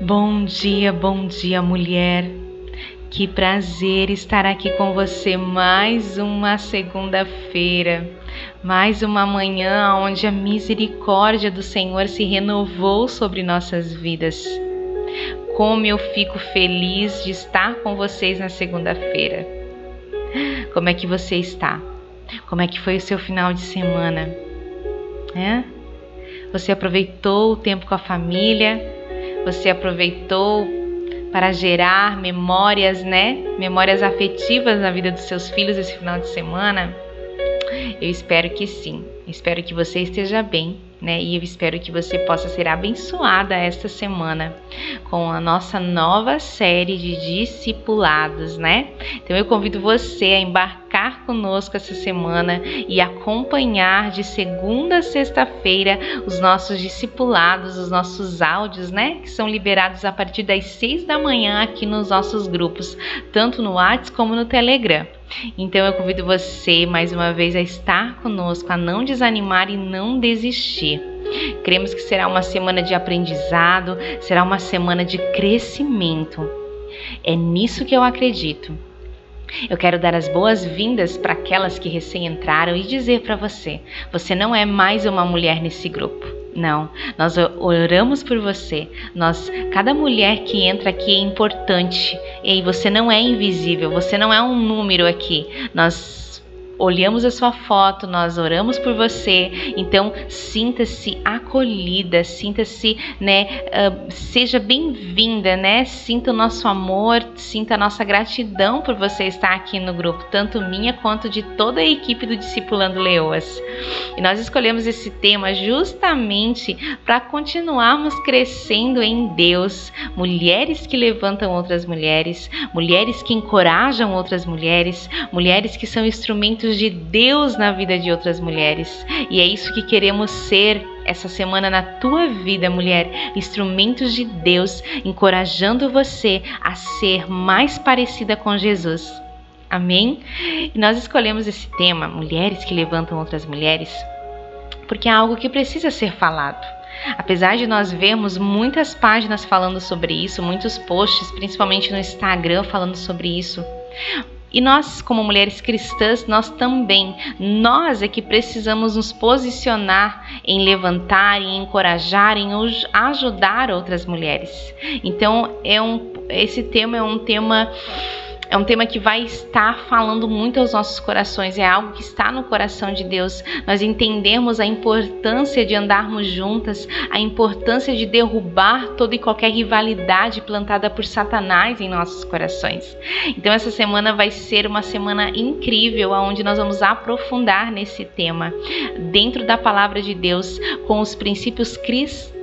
Bom dia, bom dia, mulher. Que prazer estar aqui com você mais uma segunda-feira, mais uma manhã onde a misericórdia do Senhor se renovou sobre nossas vidas. Como eu fico feliz de estar com vocês na segunda-feira. Como é que você está? Como é que foi o seu final de semana? É? Você aproveitou o tempo com a família? Você aproveitou para gerar memórias, né? Memórias afetivas na vida dos seus filhos esse final de semana? Eu espero que sim. Espero que você esteja bem né? E eu espero que você possa ser abençoada esta semana com a nossa nova série de discipulados, né? Então eu convido você a embarcar conosco essa semana e acompanhar de segunda a sexta-feira os nossos discipulados, os nossos áudios, né? Que são liberados a partir das seis da manhã aqui nos nossos grupos, tanto no WhatsApp como no Telegram. Então eu convido você mais uma vez a estar conosco, a não desanimar e não desistir. Cremos que será uma semana de aprendizado, será uma semana de crescimento. É nisso que eu acredito. Eu quero dar as boas-vindas para aquelas que recém entraram e dizer para você: você não é mais uma mulher nesse grupo. Não, nós oramos por você. Nós, cada mulher que entra aqui é importante. E você não é invisível, você não é um número aqui. Nós olhamos a sua foto, nós oramos por você. Então, sinta-se acolhida, sinta-se, né, uh, seja bem-vinda, né? Sinta o nosso amor, sinta a nossa gratidão por você estar aqui no grupo, tanto minha quanto de toda a equipe do Discipulando Leoas. E nós escolhemos esse tema justamente para continuarmos crescendo em Deus, mulheres que levantam outras mulheres, mulheres que encorajam outras mulheres, mulheres que são instrumentos instrumentos de Deus na vida de outras mulheres. E é isso que queremos ser essa semana na tua vida, mulher, instrumentos de Deus, encorajando você a ser mais parecida com Jesus. Amém? E nós escolhemos esse tema, mulheres que levantam outras mulheres, porque é algo que precisa ser falado. Apesar de nós vermos muitas páginas falando sobre isso, muitos posts, principalmente no Instagram, falando sobre isso, e nós, como mulheres cristãs, nós também, nós é que precisamos nos posicionar em levantar, em encorajar, em ajudar outras mulheres. Então, é um, esse tema é um tema é um tema que vai estar falando muito aos nossos corações, é algo que está no coração de Deus. Nós entendemos a importância de andarmos juntas, a importância de derrubar toda e qualquer rivalidade plantada por Satanás em nossos corações. Então essa semana vai ser uma semana incrível onde nós vamos aprofundar nesse tema dentro da palavra de Deus com os princípios cristãos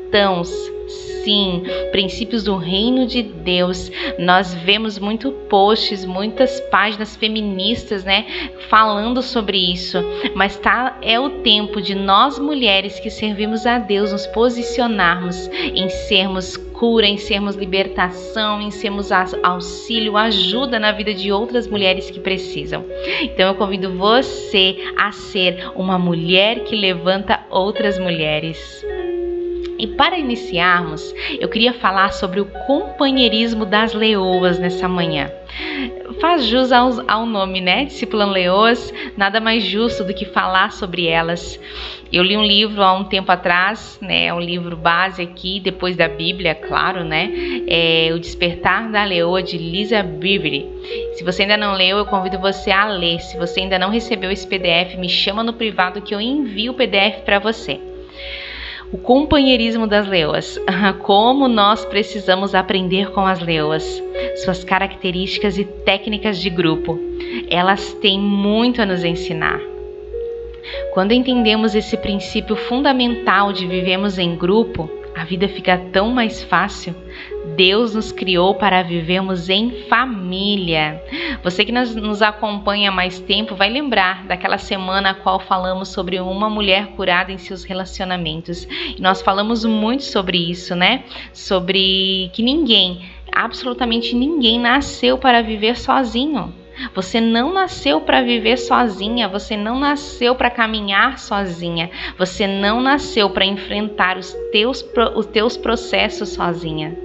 sim, princípios do reino de Deus. Nós vemos muito posts, muitas páginas feministas, né, falando sobre isso. Mas tá é o tempo de nós mulheres que servimos a Deus nos posicionarmos em sermos cura, em sermos libertação, em sermos auxílio, ajuda na vida de outras mulheres que precisam. Então eu convido você a ser uma mulher que levanta outras mulheres. E para iniciarmos, eu queria falar sobre o companheirismo das leoas nessa manhã. Faz jus ao, ao nome, né? Discipulando leoas, nada mais justo do que falar sobre elas. Eu li um livro há um tempo atrás, né? É um livro base aqui, depois da Bíblia, claro, né? É O Despertar da Leoa de Lisa Bibri. Se você ainda não leu, eu convido você a ler. Se você ainda não recebeu esse PDF, me chama no privado que eu envio o PDF para você. O companheirismo das leoas. Como nós precisamos aprender com as leoas. Suas características e técnicas de grupo. Elas têm muito a nos ensinar. Quando entendemos esse princípio fundamental de vivemos em grupo, a vida fica tão mais fácil. Deus nos criou para vivermos em família. Você que nos acompanha há mais tempo vai lembrar daquela semana a qual falamos sobre uma mulher curada em seus relacionamentos. Nós falamos muito sobre isso, né? Sobre que ninguém, absolutamente ninguém, nasceu para viver sozinho. Você não nasceu para viver sozinha, você não nasceu para caminhar sozinha, você não nasceu para enfrentar os teus, os teus processos sozinha.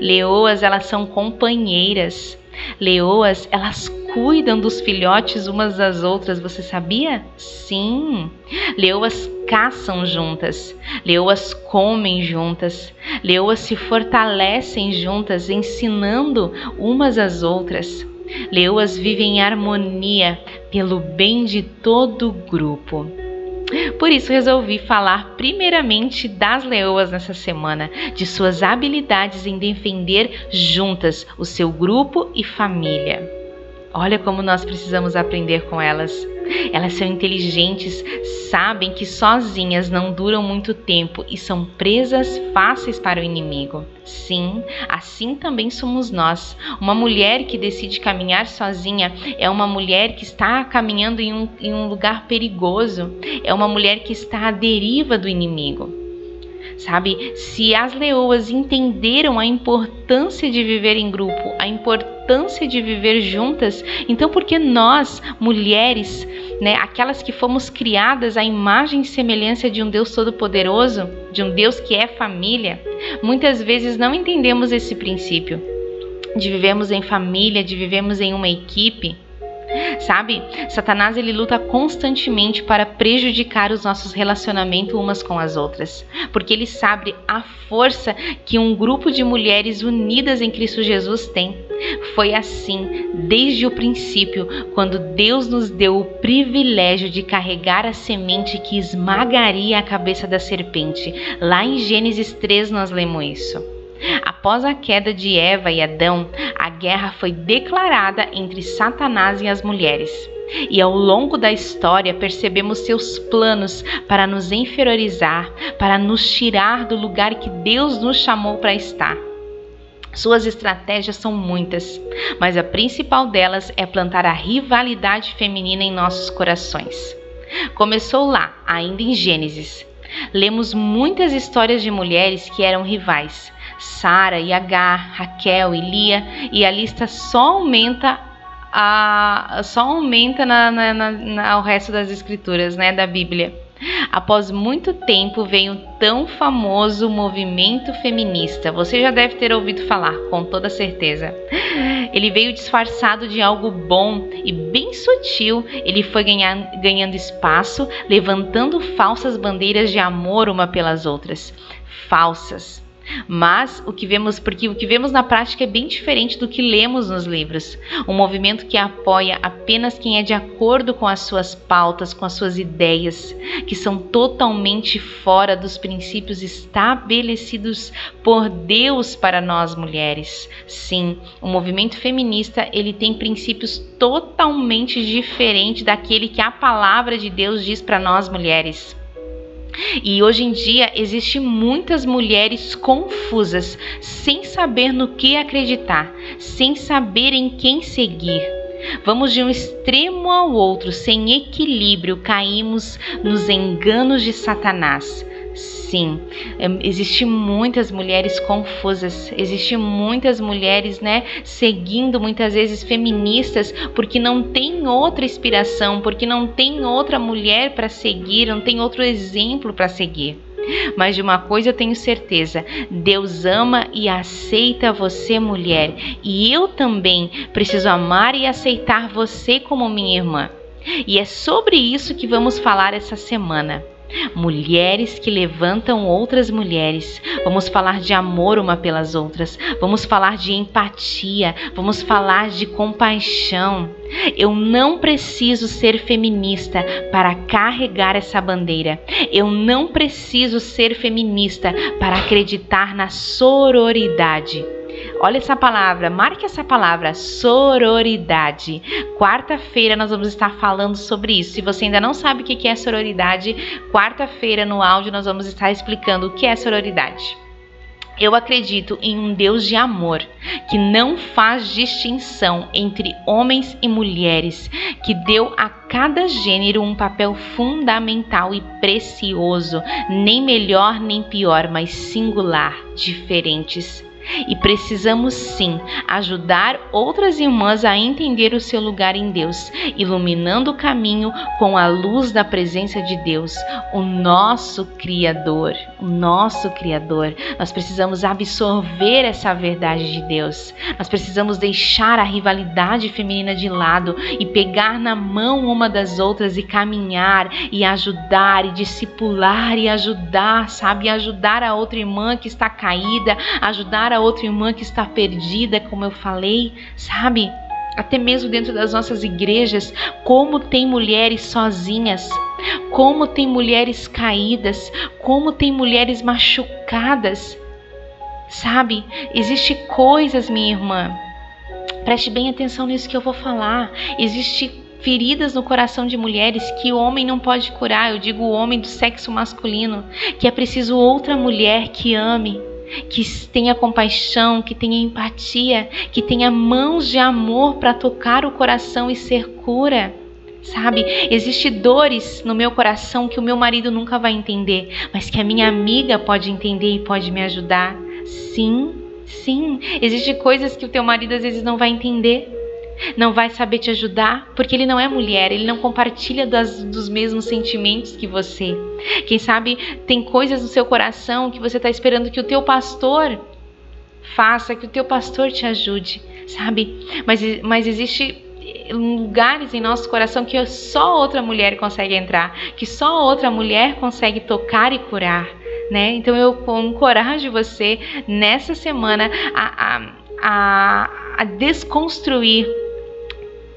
Leoas, elas são companheiras. Leoas, elas cuidam dos filhotes umas das outras, você sabia? Sim. Leoas caçam juntas, leoas comem juntas, leoas se fortalecem juntas, ensinando umas às outras. Leoas vivem em harmonia pelo bem de todo o grupo. Por isso resolvi falar primeiramente das leoas nessa semana, de suas habilidades em defender juntas o seu grupo e família. Olha como nós precisamos aprender com elas. Elas são inteligentes, sabem que sozinhas não duram muito tempo e são presas fáceis para o inimigo. Sim, assim também somos nós. Uma mulher que decide caminhar sozinha é uma mulher que está caminhando em um, em um lugar perigoso, é uma mulher que está à deriva do inimigo sabe? Se as leoas entenderam a importância de viver em grupo, a importância de viver juntas, então por que nós, mulheres, né, aquelas que fomos criadas à imagem e semelhança de um Deus todo-poderoso, de um Deus que é família, muitas vezes não entendemos esse princípio de vivermos em família, de vivermos em uma equipe? Sabe? Satanás ele luta constantemente para prejudicar os nossos relacionamentos umas com as outras, porque ele sabe a força que um grupo de mulheres unidas em Cristo Jesus tem. Foi assim desde o princípio, quando Deus nos deu o privilégio de carregar a semente que esmagaria a cabeça da serpente. Lá em Gênesis 3 nós lemos isso. Após a queda de Eva e Adão, a guerra foi declarada entre Satanás e as mulheres. E ao longo da história percebemos seus planos para nos inferiorizar, para nos tirar do lugar que Deus nos chamou para estar. Suas estratégias são muitas, mas a principal delas é plantar a rivalidade feminina em nossos corações. Começou lá, ainda em Gênesis. Lemos muitas histórias de mulheres que eram rivais, Sara e Agar, Raquel e Lia, e a lista só aumenta a, só aumenta na, na, na, ao resto das escrituras, né, da Bíblia. Após muito tempo veio o tão famoso movimento feminista. Você já deve ter ouvido falar, com toda certeza. Ele veio disfarçado de algo bom e bem sutil. Ele foi ganhar, ganhando espaço, levantando falsas bandeiras de amor uma pelas outras. Falsas mas o que vemos, porque o que vemos na prática é bem diferente do que lemos nos livros. Um movimento que apoia apenas quem é de acordo com as suas pautas, com as suas ideias, que são totalmente fora dos princípios estabelecidos por Deus para nós mulheres. Sim, o movimento feminista, ele tem princípios totalmente diferentes daquele que a palavra de Deus diz para nós mulheres. E hoje em dia existem muitas mulheres confusas, sem saber no que acreditar, sem saber em quem seguir. Vamos de um extremo ao outro, sem equilíbrio, caímos nos enganos de Satanás. Sim, existem muitas mulheres confusas, existem muitas mulheres, né, seguindo muitas vezes feministas porque não tem outra inspiração, porque não tem outra mulher para seguir, não tem outro exemplo para seguir. Mas de uma coisa eu tenho certeza: Deus ama e aceita você, mulher, e eu também preciso amar e aceitar você como minha irmã. E é sobre isso que vamos falar essa semana. Mulheres que levantam outras mulheres. Vamos falar de amor uma pelas outras. Vamos falar de empatia. Vamos falar de compaixão. Eu não preciso ser feminista para carregar essa bandeira. Eu não preciso ser feminista para acreditar na sororidade. Olha essa palavra, marque essa palavra, sororidade. Quarta-feira nós vamos estar falando sobre isso. Se você ainda não sabe o que é sororidade, quarta-feira no áudio nós vamos estar explicando o que é sororidade. Eu acredito em um Deus de amor que não faz distinção entre homens e mulheres, que deu a cada gênero um papel fundamental e precioso, nem melhor nem pior, mas singular, diferentes e precisamos sim ajudar outras irmãs a entender o seu lugar em Deus, iluminando o caminho com a luz da presença de Deus, o nosso Criador. O nosso Criador. Nós precisamos absorver essa verdade de Deus. Nós precisamos deixar a rivalidade feminina de lado e pegar na mão uma das outras e caminhar e ajudar e discipular e ajudar, sabe? Ajudar a outra irmã que está caída, ajudar a outra irmã que está perdida, como eu falei, sabe? até mesmo dentro das nossas igrejas, como tem mulheres sozinhas, como tem mulheres caídas, como tem mulheres machucadas. Sabe? Existem coisas, minha irmã. Preste bem atenção nisso que eu vou falar. Existe feridas no coração de mulheres que o homem não pode curar. Eu digo o homem do sexo masculino, que é preciso outra mulher que ame, que tenha compaixão, que tenha empatia, que tenha mãos de amor para tocar o coração e ser cura. Sabe, existe dores no meu coração que o meu marido nunca vai entender, mas que a minha amiga pode entender e pode me ajudar. Sim, sim, existe coisas que o teu marido às vezes não vai entender, não vai saber te ajudar, porque ele não é mulher, ele não compartilha das, dos mesmos sentimentos que você. Quem sabe tem coisas no seu coração que você está esperando que o teu pastor faça, que o teu pastor te ajude, sabe? Mas, mas existe lugares em nosso coração que só outra mulher consegue entrar, que só outra mulher consegue tocar e curar. Né? Então eu encorajo você nessa semana a, a, a, a desconstruir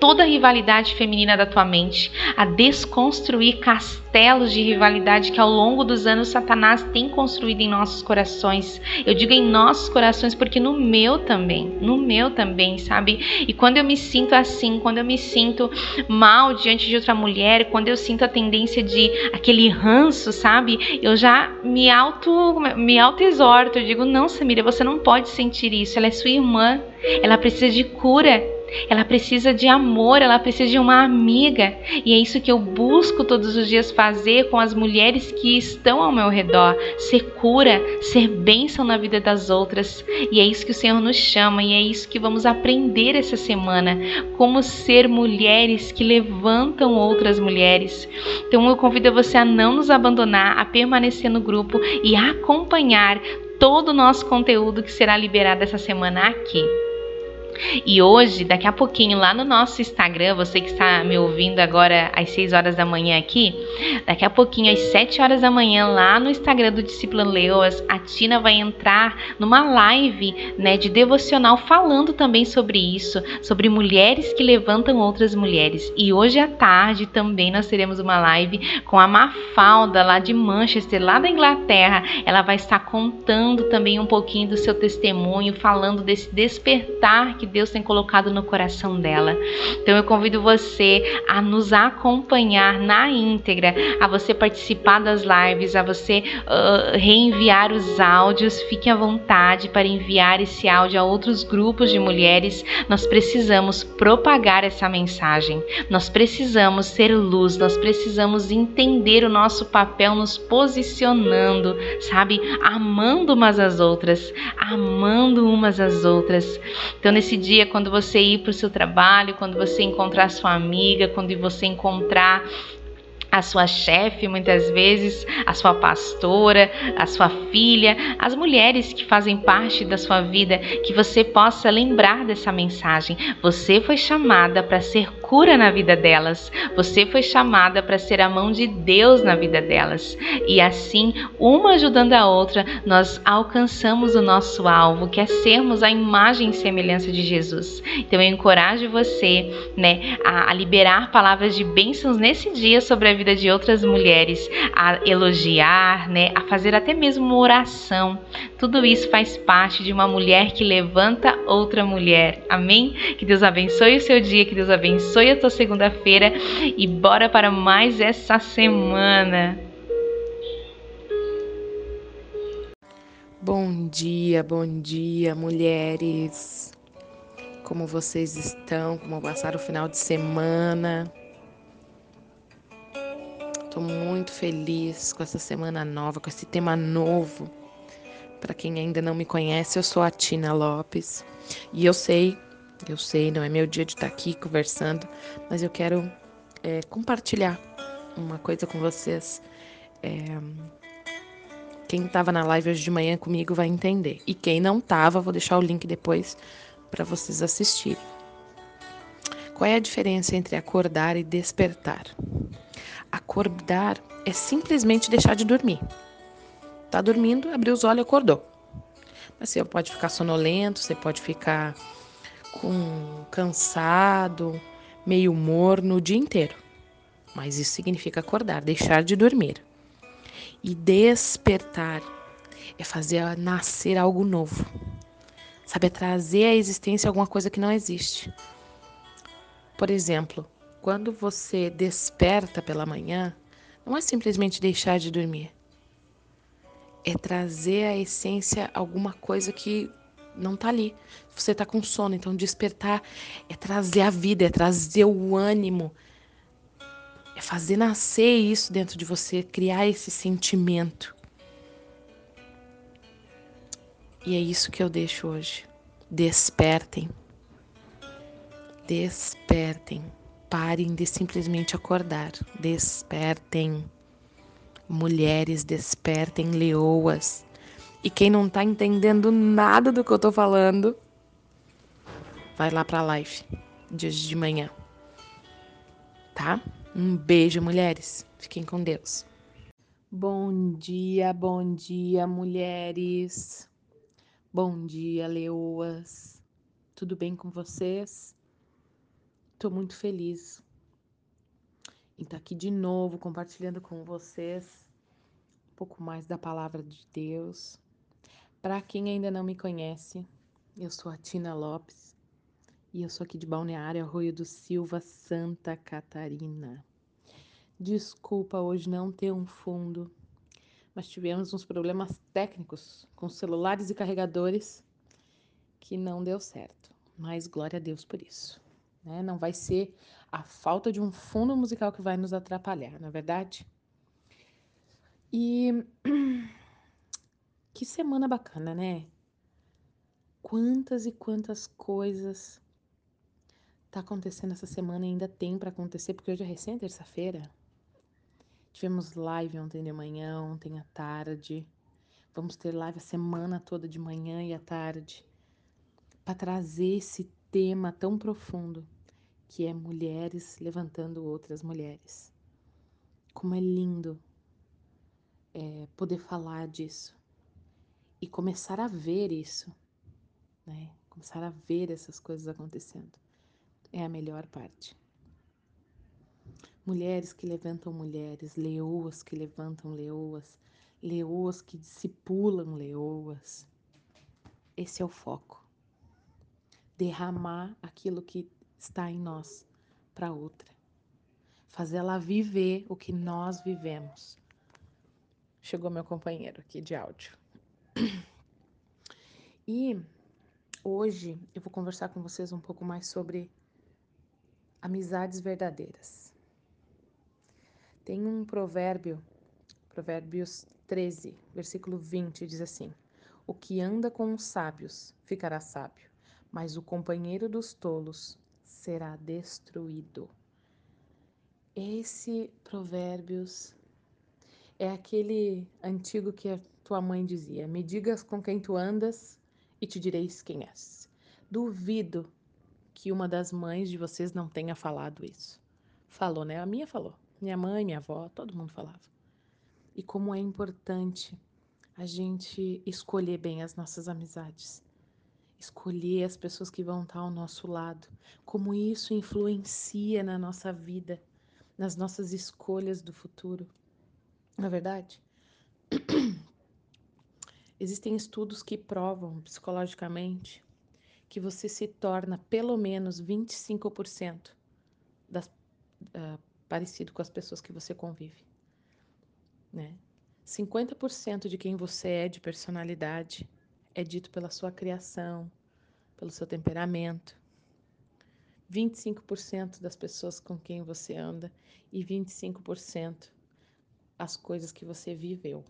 toda a rivalidade feminina da tua mente, a desconstruir castelos de rivalidade que ao longo dos anos Satanás tem construído em nossos corações. Eu digo em nossos corações porque no meu também, no meu também, sabe? E quando eu me sinto assim, quando eu me sinto mal diante de outra mulher, quando eu sinto a tendência de aquele ranço, sabe? Eu já me auto me auto exorto, eu digo: "Não, Samira, você não pode sentir isso. Ela é sua irmã. Ela precisa de cura. Ela precisa de amor, ela precisa de uma amiga. E é isso que eu busco todos os dias fazer com as mulheres que estão ao meu redor: ser cura, ser bênção na vida das outras. E é isso que o Senhor nos chama e é isso que vamos aprender essa semana: como ser mulheres que levantam outras mulheres. Então eu convido você a não nos abandonar, a permanecer no grupo e a acompanhar todo o nosso conteúdo que será liberado essa semana aqui. E hoje, daqui a pouquinho, lá no nosso Instagram, você que está me ouvindo agora às 6 horas da manhã aqui, daqui a pouquinho, às 7 horas da manhã, lá no Instagram do Discípulo Leoas, a Tina vai entrar numa live né, de devocional falando também sobre isso, sobre mulheres que levantam outras mulheres. E hoje à tarde também nós teremos uma live com a Mafalda, lá de Manchester, lá da Inglaterra. Ela vai estar contando também um pouquinho do seu testemunho, falando desse despertar que Deus tem colocado no coração dela. Então eu convido você a nos acompanhar na íntegra, a você participar das lives, a você uh, reenviar os áudios. Fique à vontade para enviar esse áudio a outros grupos de mulheres. Nós precisamos propagar essa mensagem. Nós precisamos ser luz, nós precisamos entender o nosso papel nos posicionando, sabe? Amando umas às outras, amando umas às outras. Então, nesse esse dia, quando você ir para o seu trabalho, quando você encontrar sua amiga, quando você encontrar a sua chefe, muitas vezes, a sua pastora, a sua filha, as mulheres que fazem parte da sua vida, que você possa lembrar dessa mensagem. Você foi chamada para ser cura na vida delas. Você foi chamada para ser a mão de Deus na vida delas. E assim, uma ajudando a outra, nós alcançamos o nosso alvo, que é sermos a imagem e semelhança de Jesus. Então eu encorajo você, né, a, liberar palavras de bênçãos nesse dia sobre a vida vida de outras mulheres, a elogiar, né, a fazer até mesmo uma oração. Tudo isso faz parte de uma mulher que levanta outra mulher. Amém? Que Deus abençoe o seu dia, que Deus abençoe a tua segunda-feira e bora para mais essa semana. Bom dia, bom dia, mulheres. Como vocês estão? Como passaram o final de semana? Estou muito feliz com essa semana nova, com esse tema novo. Para quem ainda não me conhece, eu sou a Tina Lopes e eu sei, eu sei, não é meu dia de estar tá aqui conversando, mas eu quero é, compartilhar uma coisa com vocês é, Quem estava na live hoje de manhã comigo vai entender. E quem não estava, vou deixar o link depois para vocês assistirem. Qual é a diferença entre acordar e despertar? Acordar é simplesmente deixar de dormir. Tá dormindo, abriu os olhos acordou. Mas você pode ficar sonolento, você pode ficar com cansado, meio morno o dia inteiro. Mas isso significa acordar, deixar de dormir. E despertar é fazer nascer algo novo. Sabe, é trazer à existência alguma coisa que não existe. Por exemplo, quando você desperta pela manhã, não é simplesmente deixar de dormir. É trazer à essência alguma coisa que não tá ali. Você tá com sono, então despertar é trazer a vida, é trazer o ânimo, é fazer nascer isso dentro de você, criar esse sentimento. E é isso que eu deixo hoje. Despertem. Despertem. Parem de simplesmente acordar. Despertem. Mulheres, despertem, leoas. E quem não tá entendendo nada do que eu tô falando, vai lá pra live de hoje de manhã. Tá? Um beijo, mulheres. Fiquem com Deus. Bom dia, bom dia, mulheres. Bom dia, leoas. Tudo bem com vocês? Tô muito feliz em estar aqui de novo compartilhando com vocês um pouco mais da palavra de Deus. Para quem ainda não me conhece, eu sou a Tina Lopes e eu sou aqui de Balneário Arroio do Silva, Santa Catarina. Desculpa hoje não ter um fundo, mas tivemos uns problemas técnicos com celulares e carregadores que não deu certo. Mas glória a Deus por isso. Né? Não vai ser a falta de um fundo musical que vai nos atrapalhar, na é verdade? E Que semana bacana, né? Quantas e quantas coisas tá acontecendo essa semana e ainda tem para acontecer, porque hoje é recém terça-feira. Tivemos live ontem de manhã, ontem à tarde. Vamos ter live a semana toda de manhã e à tarde para trazer esse tema tão profundo que é mulheres levantando outras mulheres. Como é lindo é, poder falar disso e começar a ver isso, né? Começar a ver essas coisas acontecendo é a melhor parte. Mulheres que levantam mulheres, leoas que levantam leoas, leoas que discipulam leoas. Esse é o foco. Derramar aquilo que está em nós para outra. Fazer ela viver o que nós vivemos. Chegou meu companheiro aqui de áudio. E hoje eu vou conversar com vocês um pouco mais sobre amizades verdadeiras. Tem um provérbio, Provérbios 13, versículo 20, diz assim: O que anda com os sábios ficará sábio, mas o companheiro dos tolos será destruído. Esse Provérbios é aquele antigo que a tua mãe dizia: Me digas com quem tu andas e te direis quem és. Duvido que uma das mães de vocês não tenha falado isso. Falou, né? A minha falou. Minha mãe, minha avó, todo mundo falava. E como é importante a gente escolher bem as nossas amizades. Escolher as pessoas que vão estar ao nosso lado. Como isso influencia na nossa vida, nas nossas escolhas do futuro. Na verdade, existem estudos que provam psicologicamente que você se torna pelo menos 25% das, uh, parecido com as pessoas que você convive. Né? 50% de quem você é de personalidade é dito pela sua criação, pelo seu temperamento. 25% das pessoas com quem você anda e 25% as coisas que você viveu.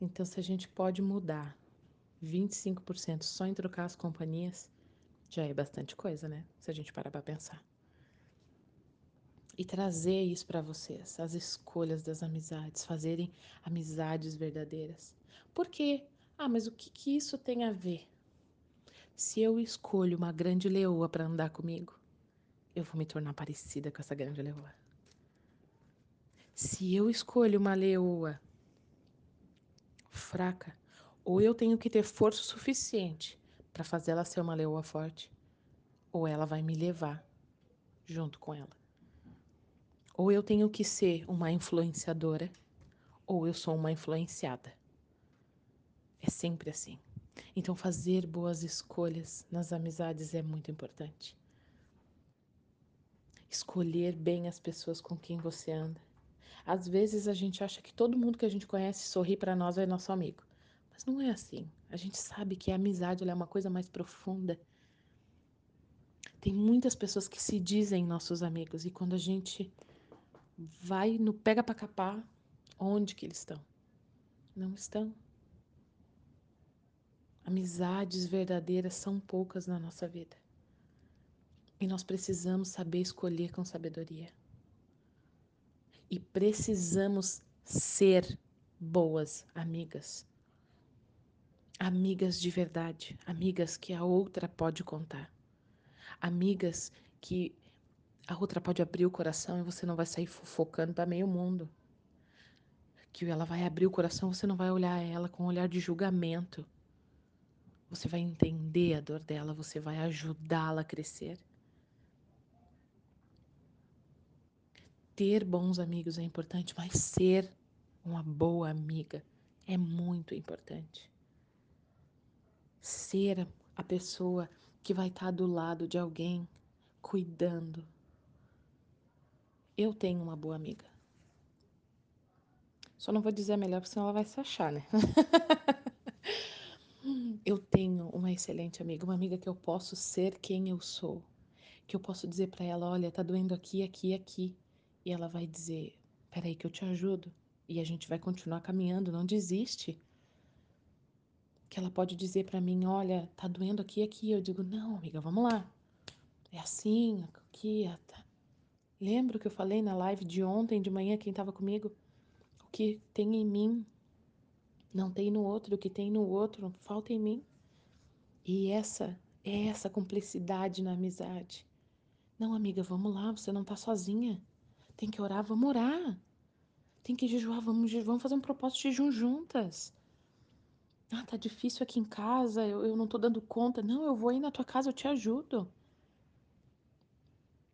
Então, se a gente pode mudar 25% só em trocar as companhias, já é bastante coisa, né? Se a gente parar para pensar. e trazer isso para vocês, as escolhas das amizades, fazerem amizades verdadeiras. Por quê? Ah, mas o que, que isso tem a ver? Se eu escolho uma grande leoa para andar comigo, eu vou me tornar parecida com essa grande leoa. Se eu escolho uma leoa fraca, ou eu tenho que ter força suficiente para fazer ela ser uma leoa forte, ou ela vai me levar junto com ela. Ou eu tenho que ser uma influenciadora, ou eu sou uma influenciada. É sempre assim. Então, fazer boas escolhas nas amizades é muito importante. Escolher bem as pessoas com quem você anda. Às vezes a gente acha que todo mundo que a gente conhece sorri para nós é nosso amigo. Mas não é assim. A gente sabe que a amizade é uma coisa mais profunda. Tem muitas pessoas que se dizem nossos amigos e quando a gente vai no pega para capar, onde que eles estão? Não estão. Amizades verdadeiras são poucas na nossa vida. E nós precisamos saber escolher com sabedoria. E precisamos ser boas amigas. Amigas de verdade, amigas que a outra pode contar. Amigas que a outra pode abrir o coração e você não vai sair fofocando para meio mundo. Que ela vai abrir o coração, você não vai olhar ela com um olhar de julgamento. Você vai entender a dor dela, você vai ajudá-la a crescer. Ter bons amigos é importante, mas ser uma boa amiga é muito importante. Ser a pessoa que vai estar do lado de alguém, cuidando, eu tenho uma boa amiga. Só não vou dizer a melhor, porque senão ela vai se achar, né? eu tenho uma excelente amiga, uma amiga que eu posso ser quem eu sou. Que eu posso dizer para ela: olha, tá doendo aqui, aqui, aqui. E ela vai dizer: peraí, que eu te ajudo. E a gente vai continuar caminhando, não desiste. Que ela pode dizer para mim: olha, tá doendo aqui, aqui. Eu digo: não, amiga, vamos lá. É assim, aqui, tá. Lembra que eu falei na live de ontem de manhã, quem estava comigo? O que tem em mim não tem no outro, o que tem no outro falta em mim. E essa é essa cumplicidade na amizade. Não, amiga, vamos lá, você não está sozinha. Tem que orar, vamos orar. Tem que jejuar, vamos, vamos fazer um propósito de jejum juntas. Ah, tá difícil aqui em casa, eu, eu não tô dando conta. Não, eu vou aí na tua casa, eu te ajudo.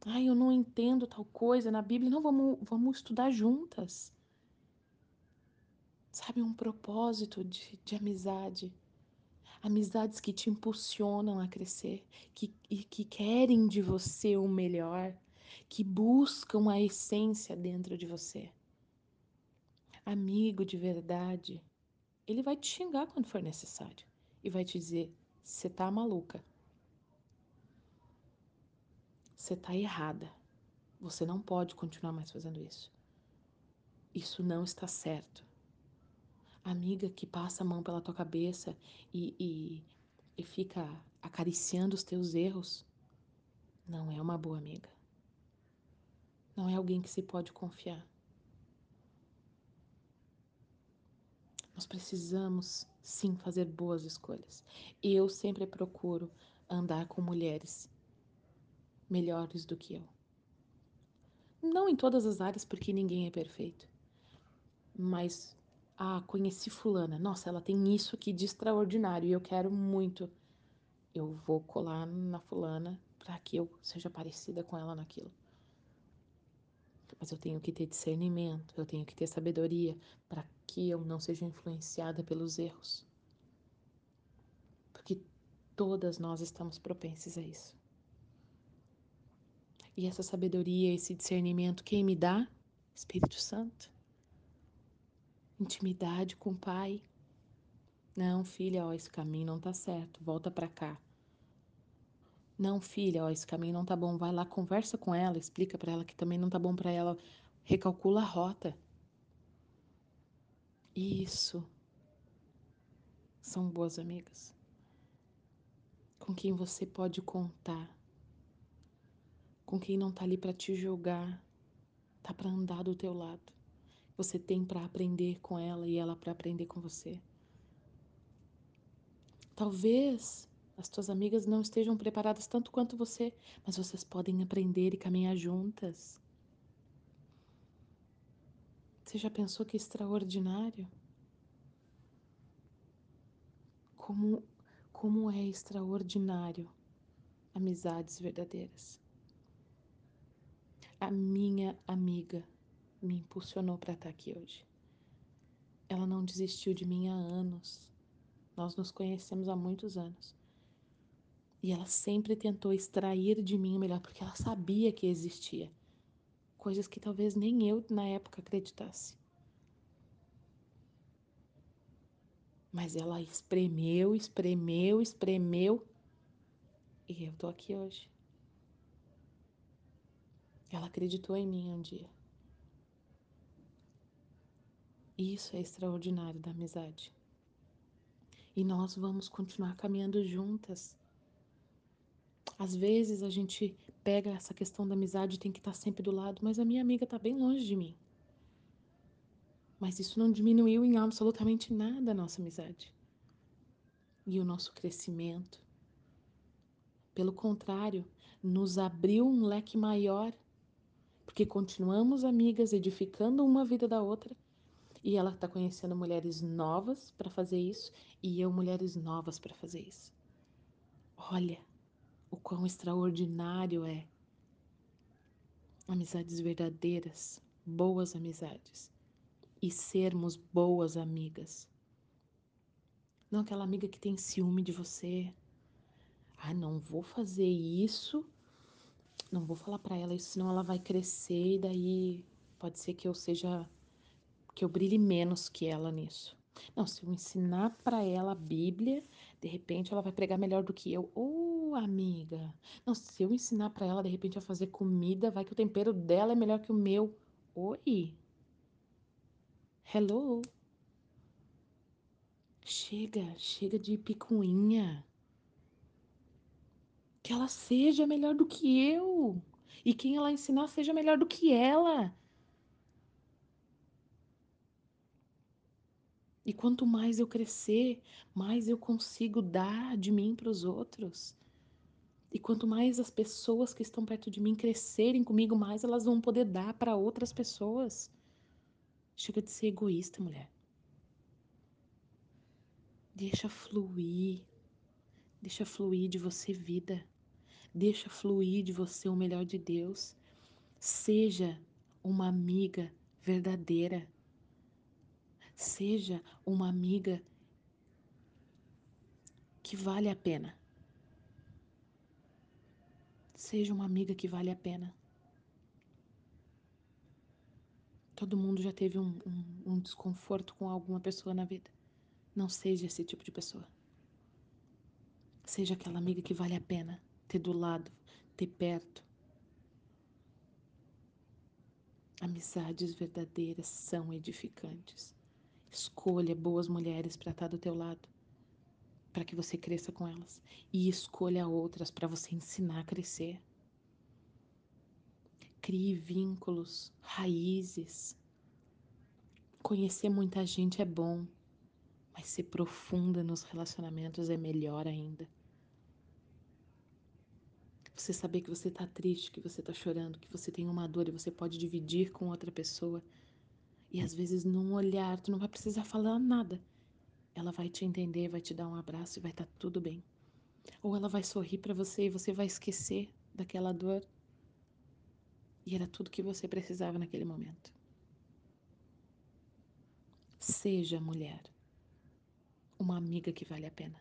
Ai, eu não entendo tal coisa na Bíblia. Não, vamos, vamos estudar juntas. Sabe, um propósito de, de amizade. Amizades que te impulsionam a crescer, que, e que querem de você o melhor, que buscam a essência dentro de você. Amigo de verdade, ele vai te xingar quando for necessário e vai te dizer: você tá maluca. Você está errada. Você não pode continuar mais fazendo isso. Isso não está certo. Amiga que passa a mão pela tua cabeça e, e, e fica acariciando os teus erros, não é uma boa amiga. Não é alguém que se pode confiar. Nós precisamos sim fazer boas escolhas. Eu sempre procuro andar com mulheres melhores do que eu. Não em todas as áreas, porque ninguém é perfeito. Mas, ah, conheci Fulana. Nossa, ela tem isso aqui de extraordinário e eu quero muito. Eu vou colar na Fulana para que eu seja parecida com ela naquilo. Mas eu tenho que ter discernimento, eu tenho que ter sabedoria para que eu não seja influenciada pelos erros. Porque todas nós estamos propensas a isso. E essa sabedoria, esse discernimento, quem me dá? Espírito Santo. Intimidade com o Pai. Não, filha, ó, esse caminho não tá certo, volta para cá. Não, filha, ó, esse caminho não tá bom, vai lá, conversa com ela, explica para ela que também não tá bom para ela, recalcula a rota. Isso. São boas amigas. Com quem você pode contar com quem não está ali para te julgar, tá para andar do teu lado. Você tem para aprender com ela e ela para aprender com você. Talvez as tuas amigas não estejam preparadas tanto quanto você, mas vocês podem aprender e caminhar juntas. Você já pensou que extraordinário? Como, como é extraordinário amizades verdadeiras. A minha amiga me impulsionou para estar aqui hoje. Ela não desistiu de mim há anos. Nós nos conhecemos há muitos anos. E ela sempre tentou extrair de mim o melhor, porque ela sabia que existia coisas que talvez nem eu na época acreditasse. Mas ela espremeu, espremeu, espremeu e eu tô aqui hoje. Ela acreditou em mim um dia. Isso é extraordinário da amizade. E nós vamos continuar caminhando juntas. Às vezes a gente pega essa questão da amizade e tem que estar sempre do lado, mas a minha amiga está bem longe de mim. Mas isso não diminuiu em absolutamente nada a nossa amizade e o nosso crescimento. Pelo contrário, nos abriu um leque maior, porque continuamos amigas, edificando uma vida da outra, e ela está conhecendo mulheres novas para fazer isso, e eu mulheres novas para fazer isso. Olha o quão extraordinário é amizades verdadeiras, boas amizades e sermos boas amigas. Não aquela amiga que tem ciúme de você. Ah, não vou fazer isso. Não vou falar para ela isso, senão ela vai crescer e daí pode ser que eu seja que eu brilhe menos que ela nisso. Não, se eu ensinar para ela a Bíblia, de repente ela vai pregar melhor do que eu. Ô, amiga. Não, se eu ensinar para ela de repente a fazer comida, vai que o tempero dela é melhor que o meu. Oi. Hello? Chega, chega de picuinha. Que ela seja melhor do que eu. E quem ela ensinar seja melhor do que ela. E quanto mais eu crescer, mais eu consigo dar de mim para os outros. E quanto mais as pessoas que estão perto de mim crescerem comigo, mais elas vão poder dar para outras pessoas. Chega de ser egoísta, mulher. Deixa fluir. Deixa fluir de você vida. Deixa fluir de você o melhor de Deus. Seja uma amiga verdadeira. Seja uma amiga que vale a pena. Seja uma amiga que vale a pena. Todo mundo já teve um, um, um desconforto com alguma pessoa na vida. Não seja esse tipo de pessoa. Seja aquela amiga que vale a pena ter do lado, ter perto. Amizades verdadeiras são edificantes. Escolha boas mulheres para estar do teu lado, para que você cresça com elas. E escolha outras para você ensinar a crescer. Crie vínculos, raízes. Conhecer muita gente é bom, mas ser profunda nos relacionamentos é melhor ainda. Você saber que você está triste, que você está chorando, que você tem uma dor e você pode dividir com outra pessoa. E às vezes, num olhar, tu não vai precisar falar nada. Ela vai te entender, vai te dar um abraço e vai estar tá tudo bem. Ou ela vai sorrir para você e você vai esquecer daquela dor e era tudo que você precisava naquele momento. Seja mulher, uma amiga que vale a pena.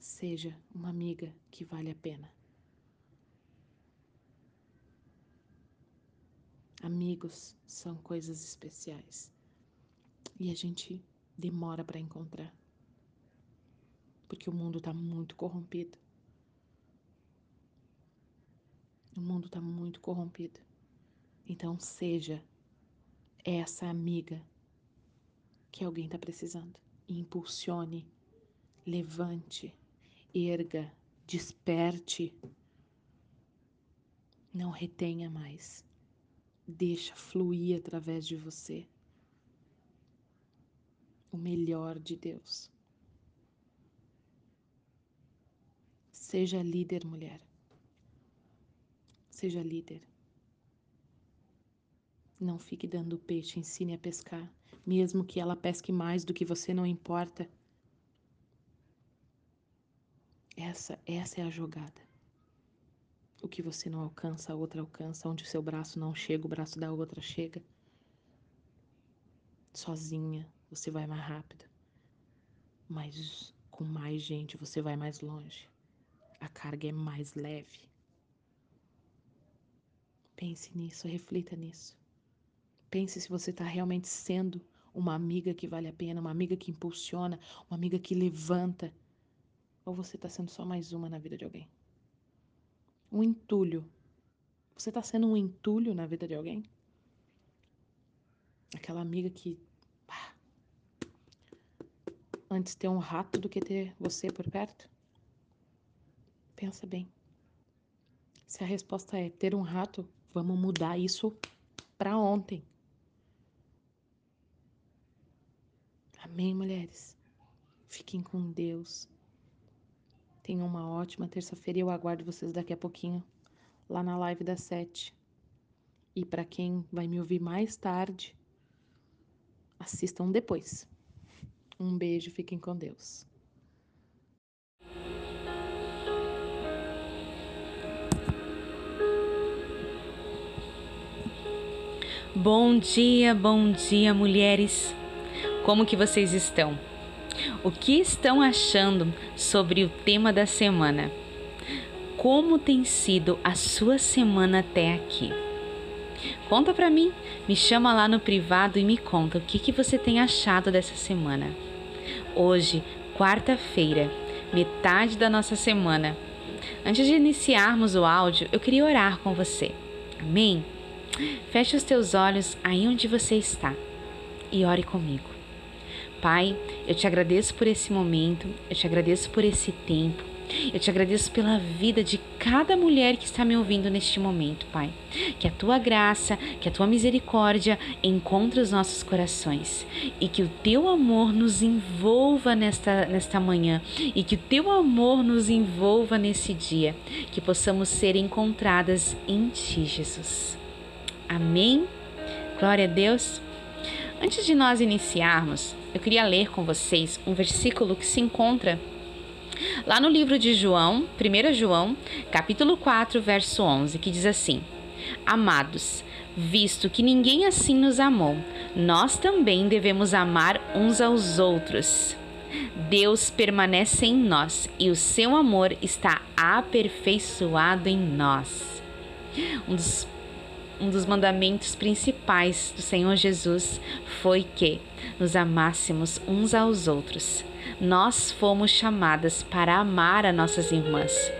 Seja uma amiga que vale a pena. Amigos são coisas especiais e a gente demora para encontrar porque o mundo está muito corrompido. O mundo está muito corrompido. Então, seja essa amiga que alguém está precisando. Impulsione, levante, erga, Desperte. Não retenha mais. Deixa fluir através de você o melhor de Deus. Seja líder, mulher. Seja líder. Não fique dando peixe, ensine a pescar. Mesmo que ela pesque mais do que você, não importa. Essa, essa é a jogada. O que você não alcança, a outra alcança. Onde o seu braço não chega, o braço da outra chega. Sozinha, você vai mais rápido. Mas com mais gente, você vai mais longe. A carga é mais leve. Pense nisso, reflita nisso. Pense se você está realmente sendo uma amiga que vale a pena, uma amiga que impulsiona, uma amiga que levanta. Ou você está sendo só mais uma na vida de alguém? Um entulho. Você está sendo um entulho na vida de alguém? Aquela amiga que. Antes ter um rato do que ter você por perto? Pensa bem. Se a resposta é ter um rato, vamos mudar isso para ontem. Amém, mulheres? Fiquem com Deus. Tenham uma ótima terça-feira e eu aguardo vocês daqui a pouquinho lá na live das sete. E para quem vai me ouvir mais tarde, assistam depois. Um beijo, fiquem com Deus. Bom dia, bom dia, mulheres. Como que vocês estão? O que estão achando sobre o tema da semana? Como tem sido a sua semana até aqui? Conta pra mim, me chama lá no privado e me conta o que, que você tem achado dessa semana. Hoje, quarta-feira, metade da nossa semana. Antes de iniciarmos o áudio, eu queria orar com você. Amém? Feche os teus olhos aí onde você está e ore comigo. Pai, eu te agradeço por esse momento, eu te agradeço por esse tempo, eu te agradeço pela vida de cada mulher que está me ouvindo neste momento, Pai. Que a tua graça, que a tua misericórdia encontre os nossos corações e que o teu amor nos envolva nesta, nesta manhã e que o teu amor nos envolva nesse dia, que possamos ser encontradas em ti, Jesus. Amém? Glória a Deus. Antes de nós iniciarmos, eu queria ler com vocês um versículo que se encontra lá no livro de João, 1 João, capítulo 4, verso 11, que diz assim: Amados, visto que ninguém assim nos amou, nós também devemos amar uns aos outros. Deus permanece em nós e o seu amor está aperfeiçoado em nós. Um dos um dos mandamentos principais do Senhor Jesus foi que nos amássemos uns aos outros. Nós fomos chamadas para amar as nossas irmãs,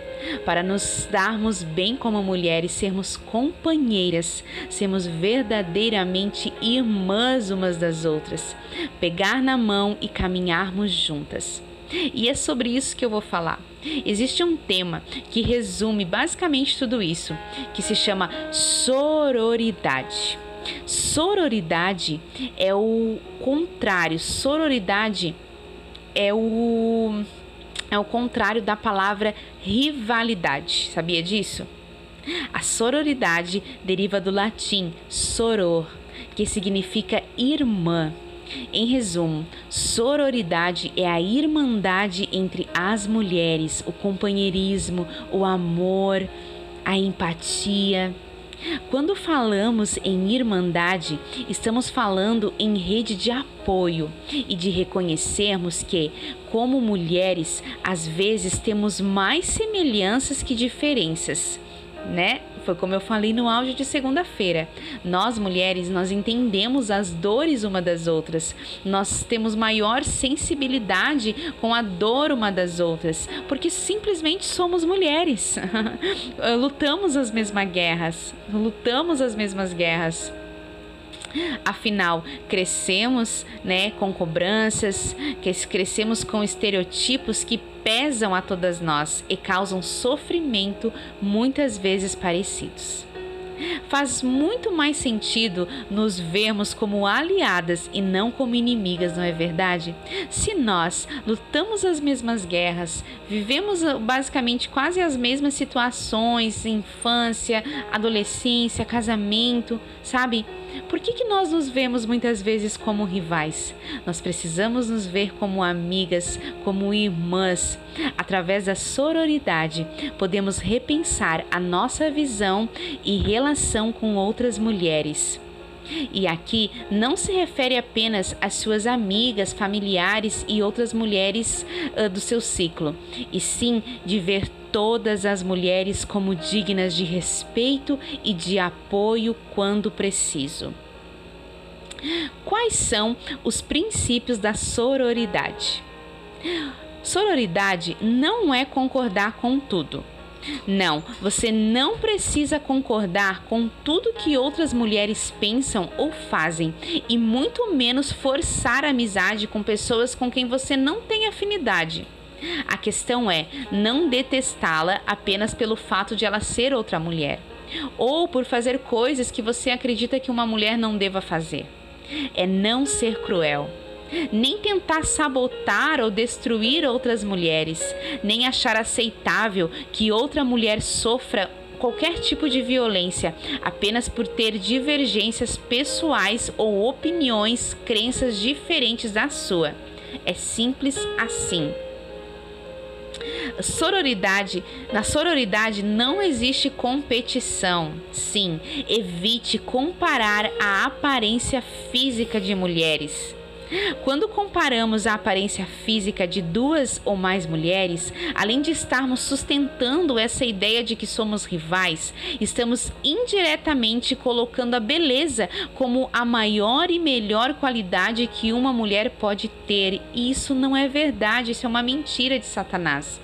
para nos darmos bem como mulheres, sermos companheiras, sermos verdadeiramente irmãs umas das outras, pegar na mão e caminharmos juntas. E é sobre isso que eu vou falar. Existe um tema que resume basicamente tudo isso, que se chama sororidade. Sororidade é o contrário. Sororidade é o é o contrário da palavra rivalidade. Sabia disso? A sororidade deriva do latim soror, que significa irmã. Em resumo, sororidade é a irmandade entre as mulheres, o companheirismo, o amor, a empatia. Quando falamos em irmandade, estamos falando em rede de apoio e de reconhecermos que, como mulheres, às vezes temos mais semelhanças que diferenças, né? Foi como eu falei no áudio de segunda-feira. Nós mulheres, nós entendemos as dores uma das outras. Nós temos maior sensibilidade com a dor uma das outras, porque simplesmente somos mulheres. lutamos as mesmas guerras, lutamos as mesmas guerras. Afinal, crescemos, né, com cobranças, crescemos com estereotipos que pesam a todas nós e causam sofrimento muitas vezes parecidos. Faz muito mais sentido nos vermos como aliadas e não como inimigas, não é verdade? Se nós lutamos as mesmas guerras, vivemos uh, basicamente quase as mesmas situações, infância, adolescência, casamento, sabe? Por que, que nós nos vemos muitas vezes como rivais? Nós precisamos nos ver como amigas, como irmãs. Através da sororidade, podemos repensar a nossa visão e relação com outras mulheres. E aqui não se refere apenas às suas amigas, familiares e outras mulheres uh, do seu ciclo, e sim de ver todas as mulheres como dignas de respeito e de apoio quando preciso. Quais são os princípios da sororidade? Sororidade não é concordar com tudo não, você não precisa concordar com tudo que outras mulheres pensam ou fazem e muito menos forçar a amizade com pessoas com quem você não tem afinidade. A questão é não detestá-la apenas pelo fato de ela ser outra mulher ou por fazer coisas que você acredita que uma mulher não deva fazer. É não ser cruel nem tentar sabotar ou destruir outras mulheres, nem achar aceitável que outra mulher sofra qualquer tipo de violência apenas por ter divergências pessoais ou opiniões, crenças diferentes da sua. É simples assim. Sororidade, na sororidade não existe competição. Sim, evite comparar a aparência física de mulheres. Quando comparamos a aparência física de duas ou mais mulheres, além de estarmos sustentando essa ideia de que somos rivais, estamos indiretamente colocando a beleza como a maior e melhor qualidade que uma mulher pode ter. E isso não é verdade, isso é uma mentira de Satanás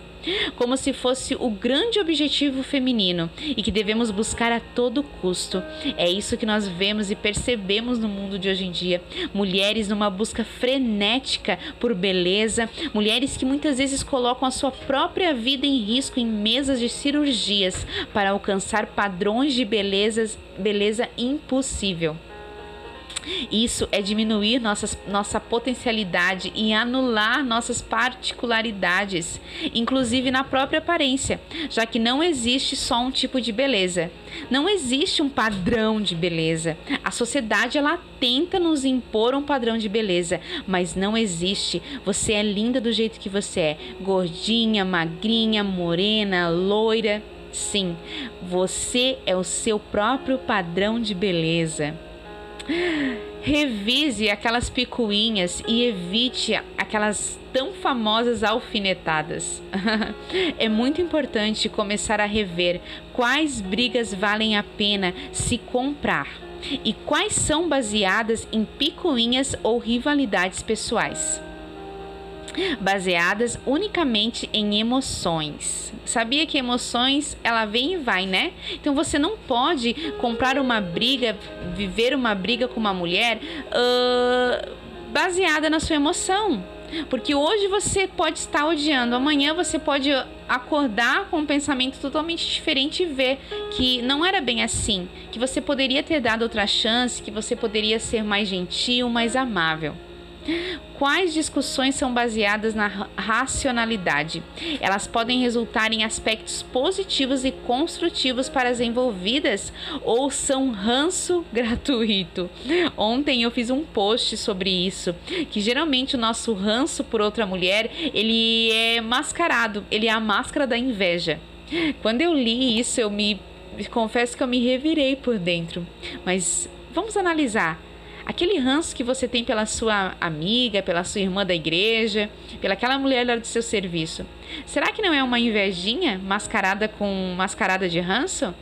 como se fosse o grande objetivo feminino e que devemos buscar a todo custo. É isso que nós vemos e percebemos no mundo de hoje em dia. Mulheres numa busca frenética por beleza, mulheres que muitas vezes colocam a sua própria vida em risco em mesas de cirurgias para alcançar padrões de belezas, beleza impossível. Isso é diminuir nossas, nossa potencialidade e anular nossas particularidades, inclusive na própria aparência, já que não existe só um tipo de beleza. Não existe um padrão de beleza. A sociedade ela tenta nos impor um padrão de beleza, mas não existe. Você é linda do jeito que você é, gordinha, magrinha, morena, loira. Sim, você é o seu próprio padrão de beleza. Revise aquelas picuinhas e evite aquelas tão famosas alfinetadas. é muito importante começar a rever quais brigas valem a pena se comprar e quais são baseadas em picuinhas ou rivalidades pessoais baseadas unicamente em emoções. Sabia que emoções ela vem e vai, né? Então você não pode comprar uma briga, viver uma briga com uma mulher uh, baseada na sua emoção. Porque hoje você pode estar odiando, amanhã você pode acordar com um pensamento totalmente diferente e ver que não era bem assim, que você poderia ter dado outra chance, que você poderia ser mais gentil, mais amável. Quais discussões são baseadas na racionalidade? Elas podem resultar em aspectos positivos e construtivos para as envolvidas ou são ranço gratuito? Ontem eu fiz um post sobre isso, que geralmente o nosso ranço por outra mulher, ele é mascarado, ele é a máscara da inveja. Quando eu li isso, eu me confesso que eu me revirei por dentro. Mas vamos analisar aquele ranço que você tem pela sua amiga, pela sua irmã da igreja, pelaquela mulher lá do seu serviço. Será que não é uma invejinha mascarada com mascarada de ranço?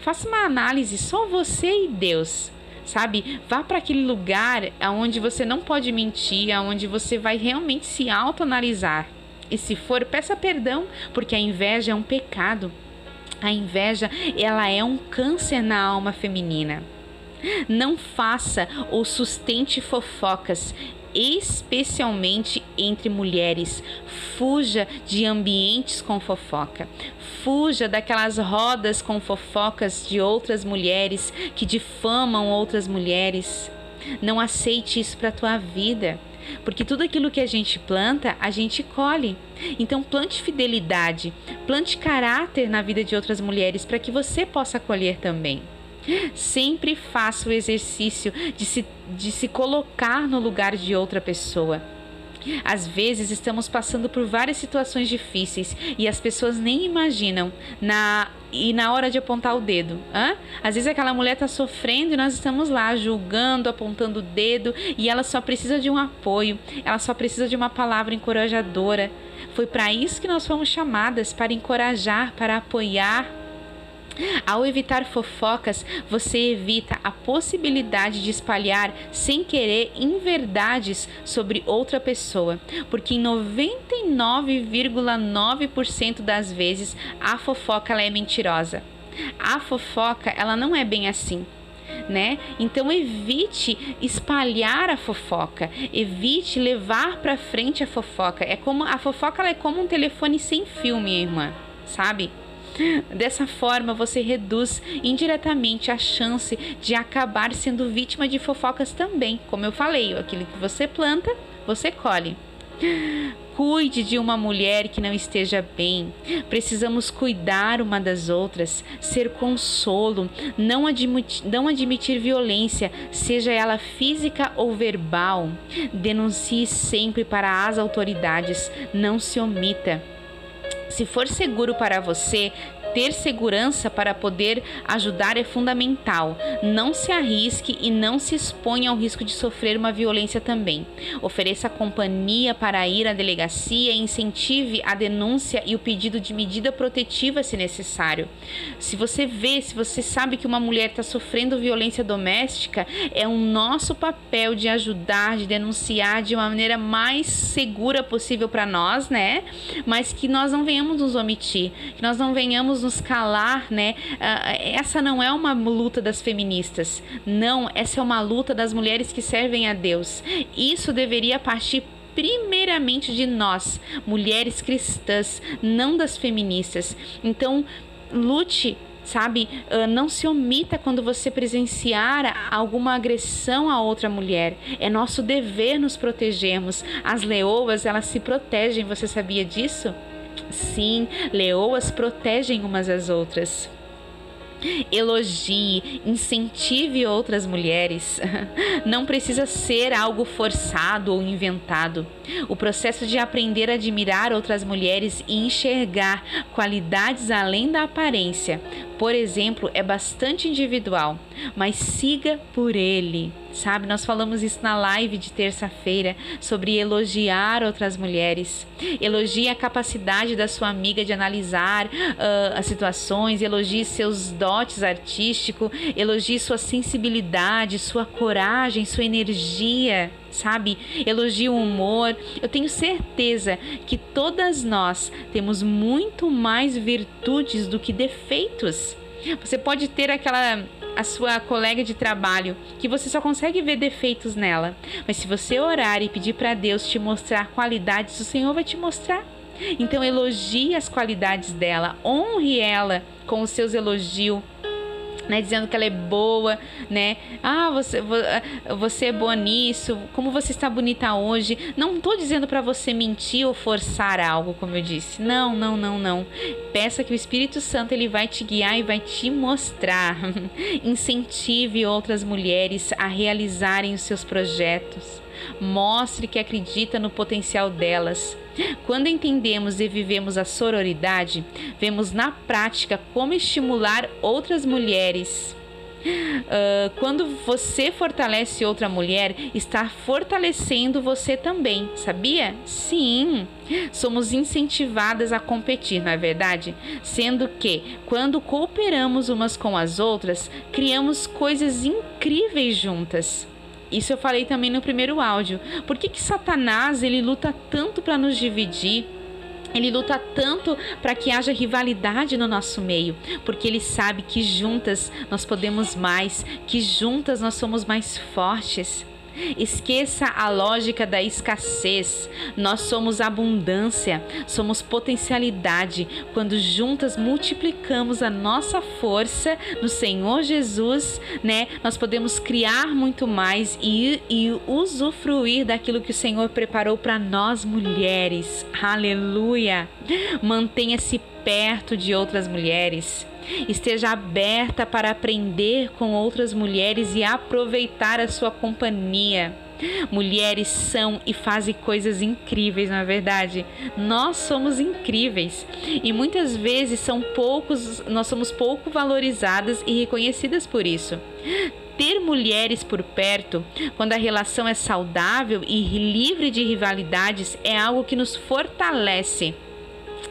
Faça uma análise só você e Deus. Sabe? Vá para aquele lugar onde você não pode mentir, onde você vai realmente se autoanalisar. E se for, peça perdão, porque a inveja é um pecado. A inveja, ela é um câncer na alma feminina. Não faça ou sustente fofocas, especialmente entre mulheres. Fuja de ambientes com fofoca. Fuja daquelas rodas com fofocas de outras mulheres que difamam outras mulheres. Não aceite isso para a tua vida. Porque tudo aquilo que a gente planta, a gente colhe. Então plante fidelidade, plante caráter na vida de outras mulheres para que você possa colher também. Sempre faça o exercício de se, de se colocar no lugar de outra pessoa. Às vezes estamos passando por várias situações difíceis e as pessoas nem imaginam na e na hora de apontar o dedo. Hã? Às vezes aquela mulher está sofrendo e nós estamos lá julgando, apontando o dedo e ela só precisa de um apoio, ela só precisa de uma palavra encorajadora. Foi para isso que nós fomos chamadas para encorajar, para apoiar, ao evitar fofocas, você evita a possibilidade de espalhar sem querer inverdades sobre outra pessoa, porque em 99,9% das vezes a fofoca ela é mentirosa. A fofoca, ela não é bem assim. Né? Então evite espalhar a fofoca, evite levar para frente a fofoca. É como a fofoca é como um telefone sem fio, minha irmã, sabe? Dessa forma, você reduz indiretamente a chance de acabar sendo vítima de fofocas também. Como eu falei, aquilo que você planta, você colhe. Cuide de uma mulher que não esteja bem. Precisamos cuidar uma das outras, ser consolo, não admitir, não admitir violência, seja ela física ou verbal. Denuncie sempre para as autoridades, não se omita. Se for seguro para você, ter segurança para poder ajudar é fundamental. Não se arrisque e não se exponha ao risco de sofrer uma violência também. Ofereça companhia para ir à delegacia e incentive a denúncia e o pedido de medida protetiva se necessário. Se você vê, se você sabe que uma mulher está sofrendo violência doméstica, é um nosso papel de ajudar, de denunciar de uma maneira mais segura possível para nós, né? Mas que nós não venhamos nos omitir, que nós não venhamos nos calar, né? Uh, essa não é uma luta das feministas, não, essa é uma luta das mulheres que servem a Deus. Isso deveria partir primeiramente de nós, mulheres cristãs, não das feministas. Então, lute sabe? Uh, não se omita quando você presenciar alguma agressão a outra mulher. É nosso dever nos protegermos. As leoas, elas se protegem, você sabia disso? Sim, leoas protegem umas às outras. Elogie, incentive outras mulheres. Não precisa ser algo forçado ou inventado. O processo de aprender a admirar outras mulheres e enxergar qualidades além da aparência, por exemplo, é bastante individual, mas siga por ele. Sabe, nós falamos isso na live de terça-feira sobre elogiar outras mulheres. Elogie a capacidade da sua amiga de analisar uh, as situações, elogie seus dotes artísticos, elogie sua sensibilidade, sua coragem, sua energia sabe? Elogie o humor. Eu tenho certeza que todas nós temos muito mais virtudes do que defeitos. Você pode ter aquela a sua colega de trabalho que você só consegue ver defeitos nela, mas se você orar e pedir para Deus te mostrar qualidades, o Senhor vai te mostrar. Então elogie as qualidades dela, honre ela com os seus elogios né, dizendo que ela é boa, né? Ah, você, você é boa nisso, como você está bonita hoje. Não estou dizendo para você mentir ou forçar algo, como eu disse. Não, não, não, não. Peça que o Espírito Santo ele vai te guiar e vai te mostrar. Incentive outras mulheres a realizarem os seus projetos. Mostre que acredita no potencial delas. Quando entendemos e vivemos a sororidade, vemos na prática como estimular outras mulheres. Uh, quando você fortalece outra mulher, está fortalecendo você também, sabia? Sim, somos incentivadas a competir, não é verdade? Sendo que, quando cooperamos umas com as outras, criamos coisas incríveis juntas. Isso eu falei também no primeiro áudio. Por que, que Satanás ele luta tanto para nos dividir? Ele luta tanto para que haja rivalidade no nosso meio, porque ele sabe que juntas nós podemos mais, que juntas nós somos mais fortes. Esqueça a lógica da escassez. Nós somos abundância, somos potencialidade. Quando juntas multiplicamos a nossa força no Senhor Jesus, né? Nós podemos criar muito mais e, e usufruir daquilo que o Senhor preparou para nós mulheres. Aleluia! Mantenha-se perto de outras mulheres. Esteja aberta para aprender com outras mulheres e aproveitar a sua companhia. Mulheres são e fazem coisas incríveis, na é verdade. Nós somos incríveis e muitas vezes são poucos, nós somos pouco valorizadas e reconhecidas por isso. Ter mulheres por perto, quando a relação é saudável e livre de rivalidades, é algo que nos fortalece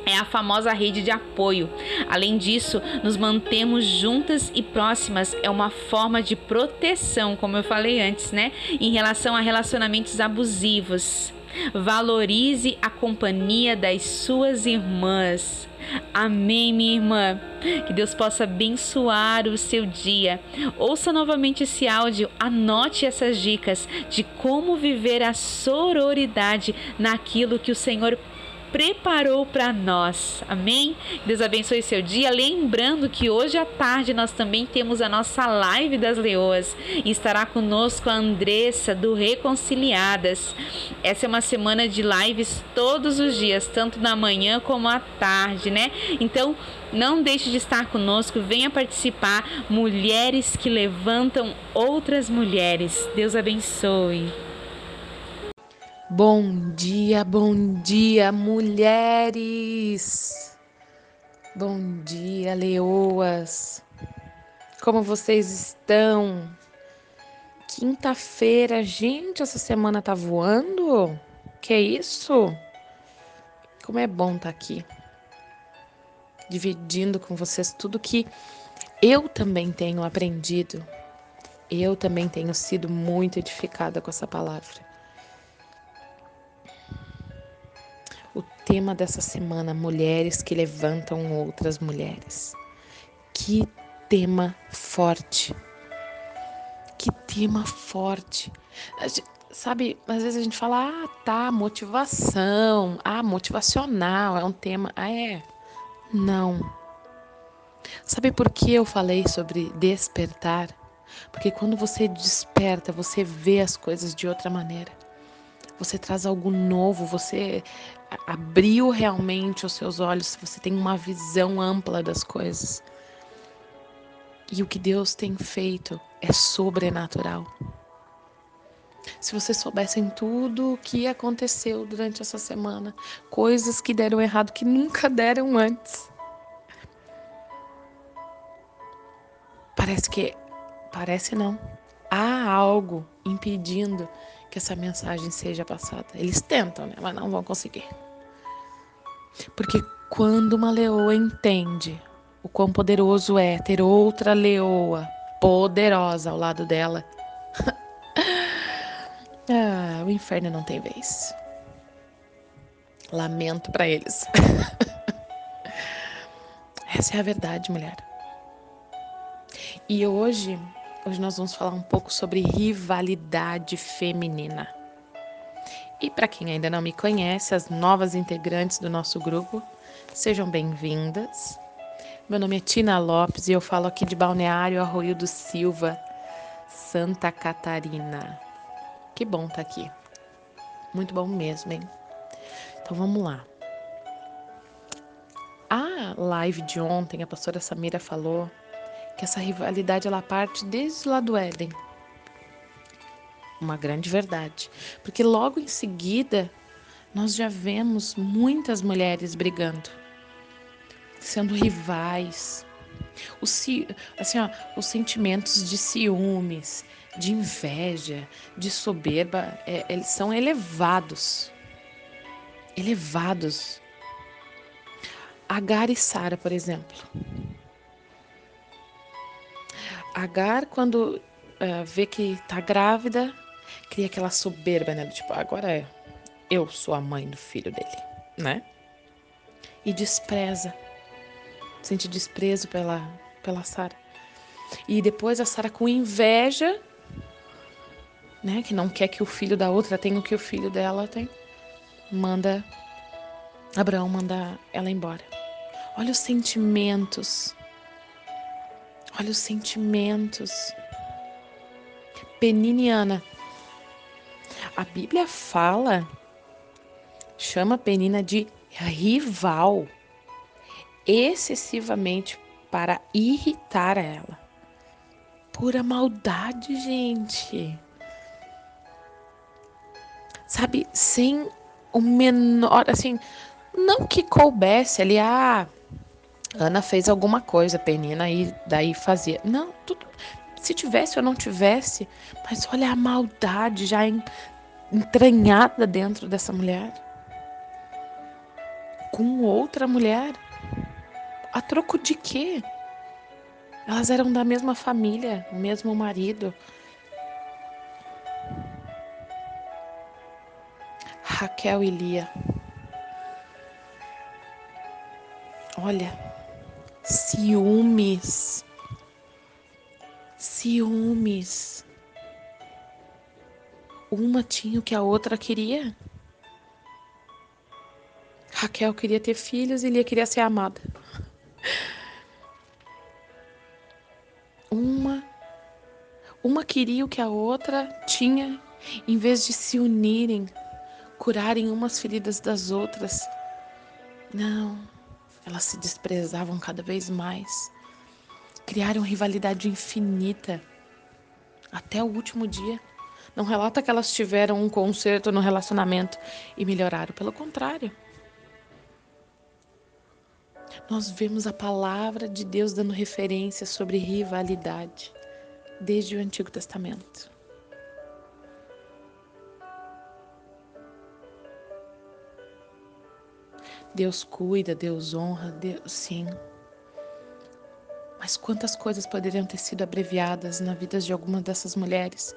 é a famosa rede de apoio. Além disso, nos mantemos juntas e próximas é uma forma de proteção, como eu falei antes, né? Em relação a relacionamentos abusivos. Valorize a companhia das suas irmãs. Amém, minha irmã. Que Deus possa abençoar o seu dia. Ouça novamente esse áudio, anote essas dicas de como viver a sororidade naquilo que o Senhor preparou para nós. Amém? Deus abençoe seu dia. Lembrando que hoje à tarde nós também temos a nossa live das leoas e estará conosco a Andressa do Reconciliadas. Essa é uma semana de lives todos os dias, tanto na manhã como à tarde, né? Então, não deixe de estar conosco, venha participar. Mulheres que levantam outras mulheres. Deus abençoe. Bom dia, bom dia, mulheres! Bom dia, leoas! Como vocês estão? Quinta-feira, gente, essa semana tá voando? Que é isso? Como é bom estar tá aqui, dividindo com vocês tudo que eu também tenho aprendido. Eu também tenho sido muito edificada com essa palavra. O tema dessa semana: mulheres que levantam outras mulheres. Que tema forte! Que tema forte! Sabe, às vezes a gente fala, ah, tá, motivação, ah, motivacional, é um tema. Ah, é. Não. Sabe por que eu falei sobre despertar? Porque quando você desperta, você vê as coisas de outra maneira você traz algo novo, você abriu realmente os seus olhos, você tem uma visão ampla das coisas. E o que Deus tem feito é sobrenatural. Se vocês soubessem tudo o que aconteceu durante essa semana, coisas que deram errado que nunca deram antes. Parece que parece não. Há algo impedindo que essa mensagem seja passada. Eles tentam, né? mas não vão conseguir. Porque quando uma leoa entende o quão poderoso é ter outra leoa poderosa ao lado dela, ah, o inferno não tem vez. Lamento para eles. Essa é a verdade, mulher. E hoje Hoje nós vamos falar um pouco sobre rivalidade feminina. E para quem ainda não me conhece, as novas integrantes do nosso grupo, sejam bem-vindas. Meu nome é Tina Lopes e eu falo aqui de Balneário Arroio do Silva, Santa Catarina. Que bom estar tá aqui. Muito bom mesmo, hein? Então vamos lá. A live de ontem, a pastora Samira falou que essa rivalidade ela parte desde lá do Éden. Uma grande verdade, porque logo em seguida nós já vemos muitas mulheres brigando, sendo rivais. Os, assim, ó, os sentimentos de ciúmes, de inveja, de soberba, é, eles são elevados. Elevados. Agar e Sara, por exemplo. Agar, quando uh, vê que tá grávida, cria aquela soberba, né? Tipo, agora é, eu sou a mãe do filho dele, né? e despreza. Sente desprezo pela, pela Sara. E depois a Sara, com inveja, né, que não quer que o filho da outra tenha o que o filho dela tem, manda Abraão manda ela embora. Olha os sentimentos. Olha os sentimentos. Peniniana. A Bíblia fala, chama Penina de rival, excessivamente para irritar ela. Pura maldade, gente. Sabe, sem o menor, assim, não que coubesse ali, ah, Ana fez alguma coisa, Penina aí daí fazia. Não, tudo, se tivesse ou não tivesse, mas olha a maldade já entranhada dentro dessa mulher. Com outra mulher. A troco de quê? Elas eram da mesma família, o mesmo marido. Raquel e Lia. Olha, ciúmes. Ciúmes. Uma tinha o que a outra queria. Raquel queria ter filhos e Lia queria ser amada. Uma uma queria o que a outra tinha, em vez de se unirem, curarem umas feridas das outras. Não, elas se desprezavam cada vez mais. Criaram rivalidade infinita até o último dia. Não relata que elas tiveram um conserto no relacionamento e melhoraram, pelo contrário. Nós vemos a palavra de Deus dando referência sobre rivalidade desde o Antigo Testamento. Deus cuida, Deus honra, Deus sim. Mas quantas coisas poderiam ter sido abreviadas na vida de alguma dessas mulheres?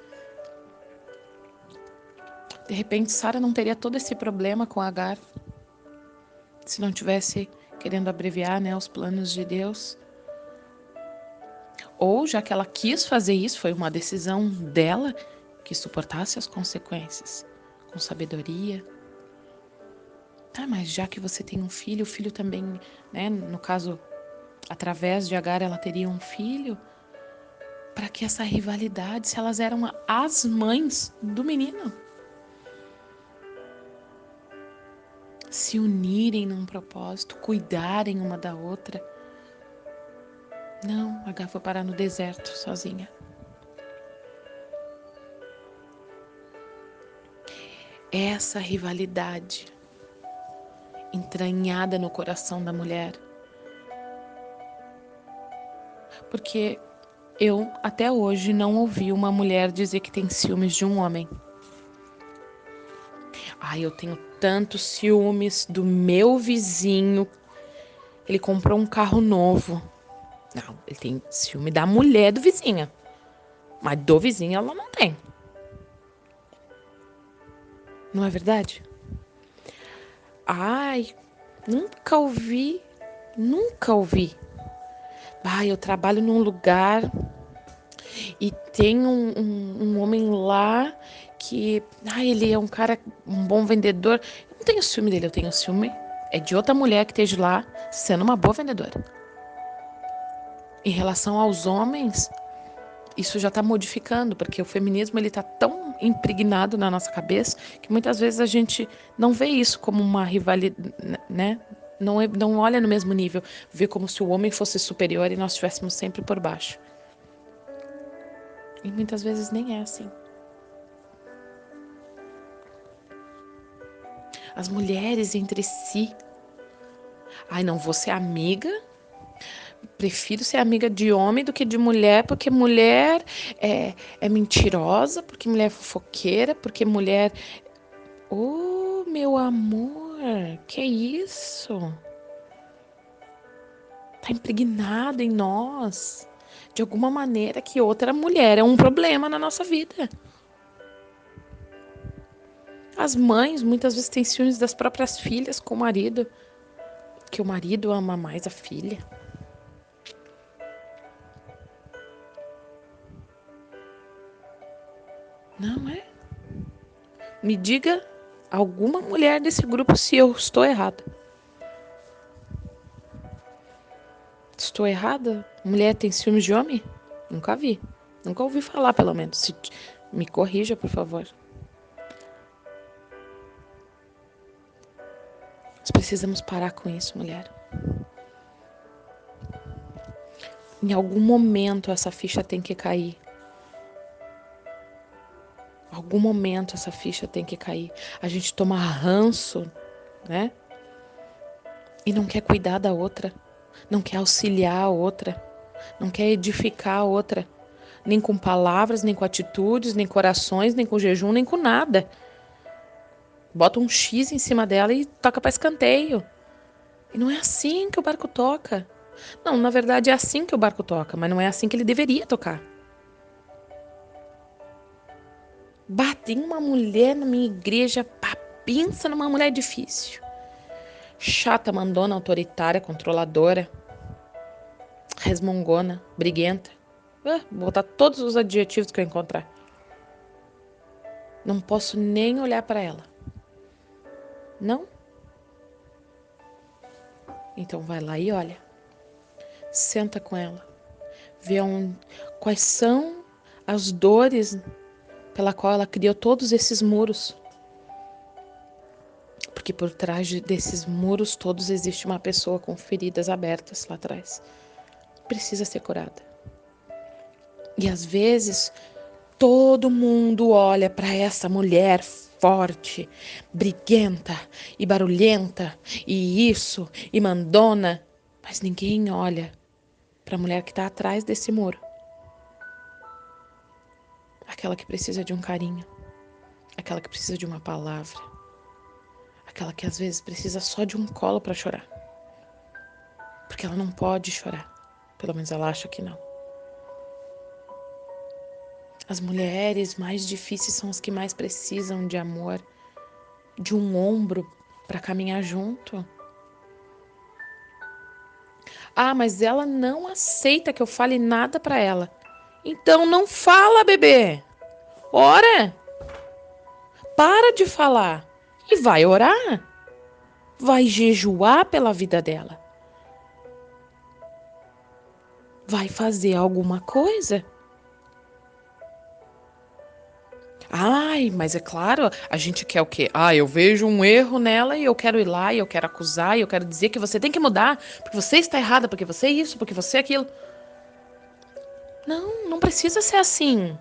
De repente, Sara não teria todo esse problema com Agar se não tivesse querendo abreviar né, os planos de Deus. Ou já que ela quis fazer isso, foi uma decisão dela que suportasse as consequências com sabedoria, Tá, mas já que você tem um filho, o filho também, né, no caso, através de Agar, ela teria um filho. Para que essa rivalidade, se elas eram as mães do menino? Se unirem num propósito, cuidarem uma da outra. Não, Agar foi parar no deserto sozinha. Essa rivalidade entranhada no coração da mulher. Porque eu até hoje não ouvi uma mulher dizer que tem ciúmes de um homem. Ai, eu tenho tantos ciúmes do meu vizinho. Ele comprou um carro novo. Não, ele tem ciúme da mulher do vizinho. Mas do vizinho ela não tem. Não é verdade? Ai, nunca ouvi, nunca ouvi. Ai, eu trabalho num lugar e tem um, um, um, homem lá que, ai, ele é um cara, um bom vendedor. Eu não tenho ciúme dele, eu tenho ciúme é de outra mulher que esteja lá sendo uma boa vendedora. Em relação aos homens, isso já está modificando, porque o feminismo ele está tão impregnado na nossa cabeça que muitas vezes a gente não vê isso como uma rivalidade, né? Não, é, não olha no mesmo nível, vê como se o homem fosse superior e nós estivéssemos sempre por baixo. E muitas vezes nem é assim. As mulheres entre si. Ai, não vou ser amiga prefiro ser amiga de homem do que de mulher, porque mulher é, é mentirosa, porque mulher é fofoqueira, porque mulher. Oh, meu amor, que isso? Tá impregnado em nós de alguma maneira que outra mulher é um problema na nossa vida. As mães muitas vezes têm ciúmes das próprias filhas com o marido, que o marido ama mais a filha. Não é? Me diga alguma mulher desse grupo se eu estou errada. Estou errada? Mulher tem ciúmes de homem? Nunca vi. Nunca ouvi falar, pelo menos. Se, me corrija, por favor. Nós precisamos parar com isso, mulher. Em algum momento essa ficha tem que cair. Algum momento essa ficha tem que cair. A gente toma ranço, né? E não quer cuidar da outra, não quer auxiliar a outra, não quer edificar a outra nem com palavras, nem com atitudes, nem com orações, nem com jejum, nem com nada. Bota um X em cima dela e toca para escanteio. E não é assim que o barco toca. Não, na verdade é assim que o barco toca, mas não é assim que ele deveria tocar. Bate em uma mulher na minha igreja, pá, numa mulher difícil. Chata, mandona, autoritária, controladora, resmungona, briguenta. Ah, vou botar todos os adjetivos que eu encontrar. Não posso nem olhar para ela. Não? Então vai lá e olha. Senta com ela. Vê um, quais são as dores pela qual ela criou todos esses muros. Porque por trás desses muros todos existe uma pessoa com feridas abertas lá atrás. Precisa ser curada. E às vezes todo mundo olha para essa mulher forte, briguenta e barulhenta e isso e mandona, mas ninguém olha para a mulher que está atrás desse muro. Aquela que precisa de um carinho, aquela que precisa de uma palavra, aquela que às vezes precisa só de um colo para chorar. Porque ela não pode chorar, pelo menos ela acha que não. As mulheres mais difíceis são as que mais precisam de amor, de um ombro para caminhar junto. Ah, mas ela não aceita que eu fale nada para ela. Então não fala, bebê. Ora. Para de falar e vai orar. Vai jejuar pela vida dela. Vai fazer alguma coisa. Ai, mas é claro, a gente quer o quê? Ah, eu vejo um erro nela e eu quero ir lá e eu quero acusar e eu quero dizer que você tem que mudar, porque você está errada, porque você é isso, porque você é aquilo. Não, não precisa ser assim.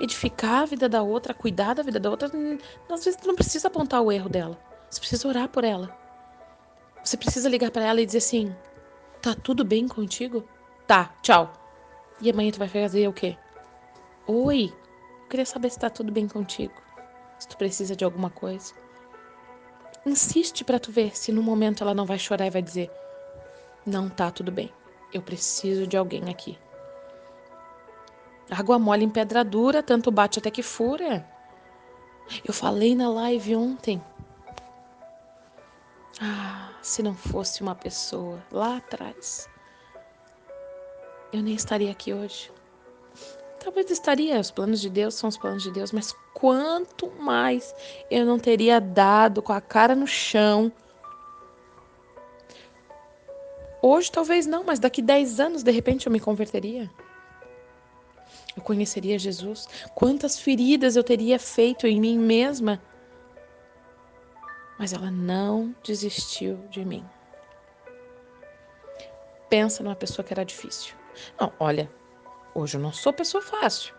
Edificar a vida da outra, cuidar da vida da outra, às vezes não precisa apontar o erro dela. Você precisa orar por ela. Você precisa ligar para ela e dizer assim: "Tá tudo bem contigo?" "Tá, tchau." E amanhã tu vai fazer o quê? Oi, eu queria saber se está tudo bem contigo, se tu precisa de alguma coisa. Insiste para tu ver se no momento ela não vai chorar e vai dizer: Não tá tudo bem, eu preciso de alguém aqui. Água mole em pedra dura, tanto bate até que fura. Eu falei na live ontem. Ah, se não fosse uma pessoa lá atrás, eu nem estaria aqui hoje. Talvez estaria, os planos de Deus são os planos de Deus, mas quanto mais eu não teria dado com a cara no chão. Hoje talvez não, mas daqui 10 anos de repente eu me converteria. Eu conheceria Jesus. Quantas feridas eu teria feito em mim mesma. Mas ela não desistiu de mim. Pensa numa pessoa que era difícil. Não, olha, Hoje eu não sou pessoa fácil,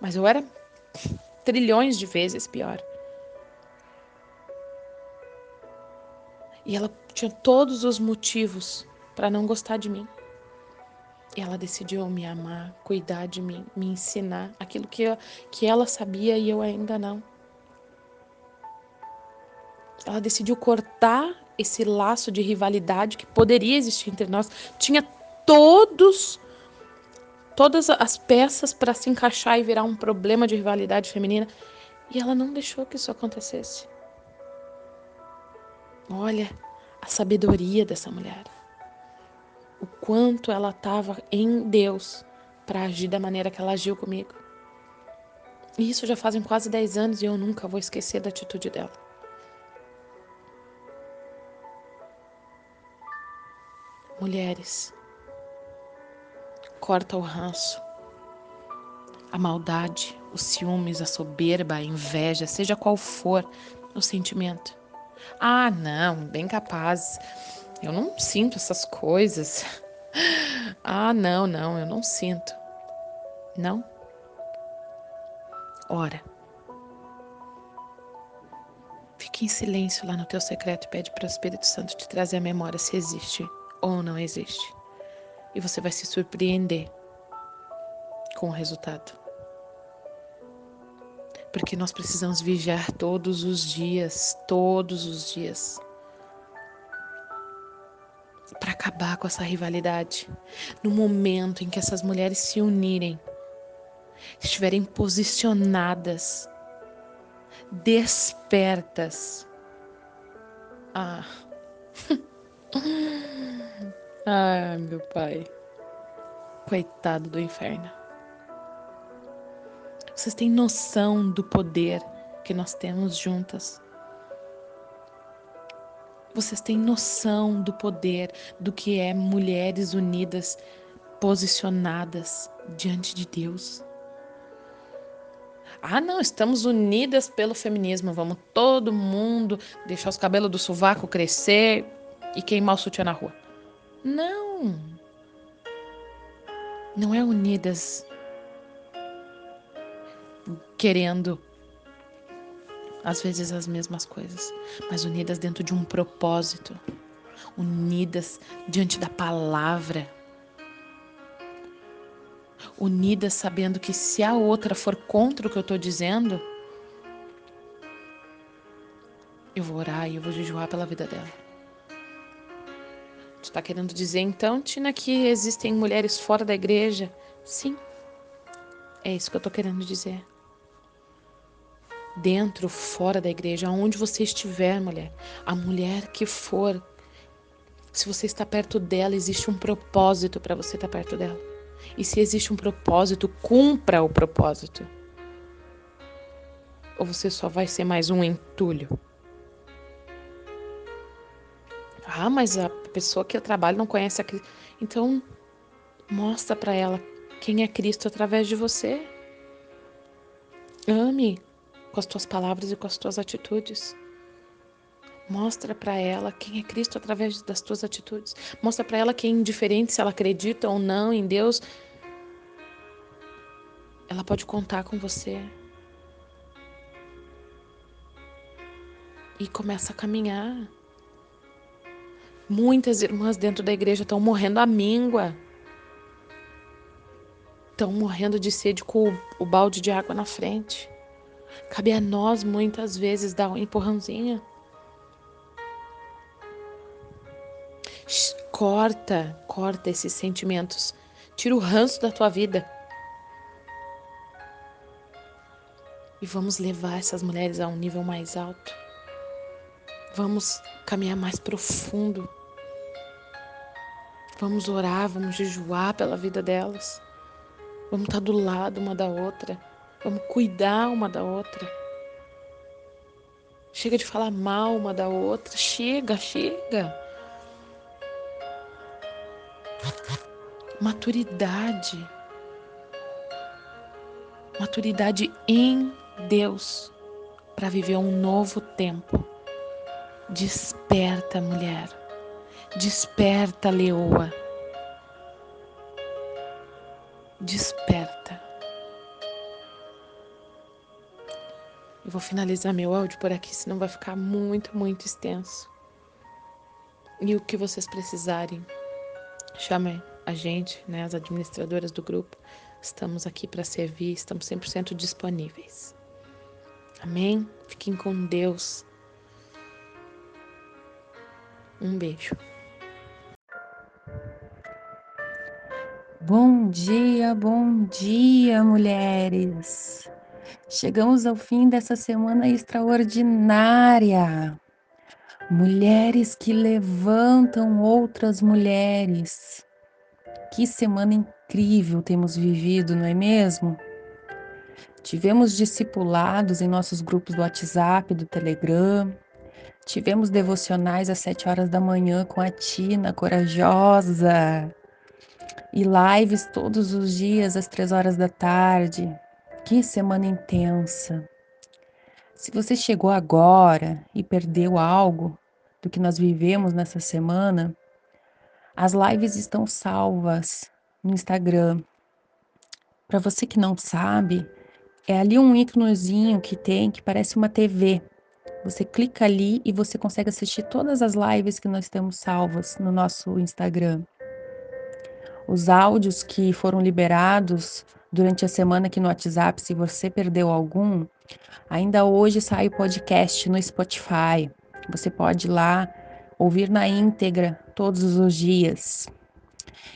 mas eu era trilhões de vezes pior. E ela tinha todos os motivos para não gostar de mim. Ela decidiu me amar, cuidar de mim, me ensinar aquilo que, eu, que ela sabia e eu ainda não. Ela decidiu cortar esse laço de rivalidade que poderia existir entre nós. Tinha todos todas as peças para se encaixar e virar um problema de rivalidade feminina. E ela não deixou que isso acontecesse. Olha, a sabedoria dessa mulher, o quanto ela estava em Deus para agir da maneira que ela agiu comigo. E isso já fazem quase 10 anos e eu nunca vou esquecer da atitude dela. Mulheres, corta o ranço, a maldade, os ciúmes, a soberba, a inveja, seja qual for o sentimento. Ah, não, bem capaz. Eu não sinto essas coisas. Ah, não, não, eu não sinto. Não? Ora. Fique em silêncio lá no teu secreto e pede para o Espírito Santo te trazer a memória se existe ou não existe. E você vai se surpreender com o resultado. Porque nós precisamos vigiar todos os dias, todos os dias, para acabar com essa rivalidade. No momento em que essas mulheres se unirem, estiverem posicionadas, despertas. Ah. ah, meu pai. Coitado do inferno. Vocês têm noção do poder que nós temos juntas? Vocês têm noção do poder do que é mulheres unidas, posicionadas diante de Deus? Ah, não, estamos unidas pelo feminismo. Vamos todo mundo deixar os cabelos do sovaco crescer e queimar o sutiã na rua. Não. Não é unidas querendo às vezes as mesmas coisas, mas unidas dentro de um propósito, unidas diante da palavra unidas sabendo que se a outra for contra o que eu estou dizendo, eu vou orar e eu vou jejuar pela vida dela. Tu está querendo dizer então, Tina, que existem mulheres fora da igreja? Sim. É isso que eu estou querendo dizer. Dentro, fora da igreja, aonde você estiver, mulher, a mulher que for, se você está perto dela, existe um propósito para você estar perto dela. E se existe um propósito, cumpra o propósito. Ou você só vai ser mais um entulho? Ah, mas a pessoa que eu trabalho não conhece a Cristo. Então, mostra para ela quem é Cristo através de você. Ame com as tuas palavras e com as tuas atitudes. Mostra para ela quem é Cristo através das tuas atitudes. Mostra para ela que é indiferente se ela acredita ou não em Deus. Ela pode contar com você. E começa a caminhar. Muitas irmãs dentro da igreja estão morrendo à míngua. Estão morrendo de sede com o balde de água na frente. Cabe a nós muitas vezes dar um empurrãozinho. Corta, corta esses sentimentos. Tira o ranço da tua vida. E vamos levar essas mulheres a um nível mais alto. Vamos caminhar mais profundo. Vamos orar, vamos jejuar pela vida delas. Vamos estar do lado uma da outra. Vamos cuidar uma da outra. Chega de falar mal uma da outra. Chega, chega. maturidade. Maturidade em Deus para viver um novo tempo. Desperta, mulher. Desperta, leoa. Desperta. Eu vou finalizar meu áudio por aqui, senão vai ficar muito, muito extenso. E o que vocês precisarem, chame a gente, né, as administradoras do grupo, estamos aqui para servir, estamos 100% disponíveis. Amém? Fiquem com Deus. Um beijo. Bom dia, bom dia, mulheres. Chegamos ao fim dessa semana extraordinária. Mulheres que levantam outras mulheres. Que semana incrível temos vivido, não é mesmo? Tivemos discipulados em nossos grupos do WhatsApp, do Telegram. Tivemos devocionais às sete horas da manhã com a Tina, corajosa. E lives todos os dias às três horas da tarde. Que semana intensa. Se você chegou agora e perdeu algo do que nós vivemos nessa semana, as lives estão salvas no Instagram. Para você que não sabe, é ali um íconozinho que tem que parece uma TV. Você clica ali e você consegue assistir todas as lives que nós temos salvas no nosso Instagram. Os áudios que foram liberados durante a semana aqui no WhatsApp, se você perdeu algum, ainda hoje sai o podcast no Spotify. Você pode ir lá ouvir na íntegra todos os dias.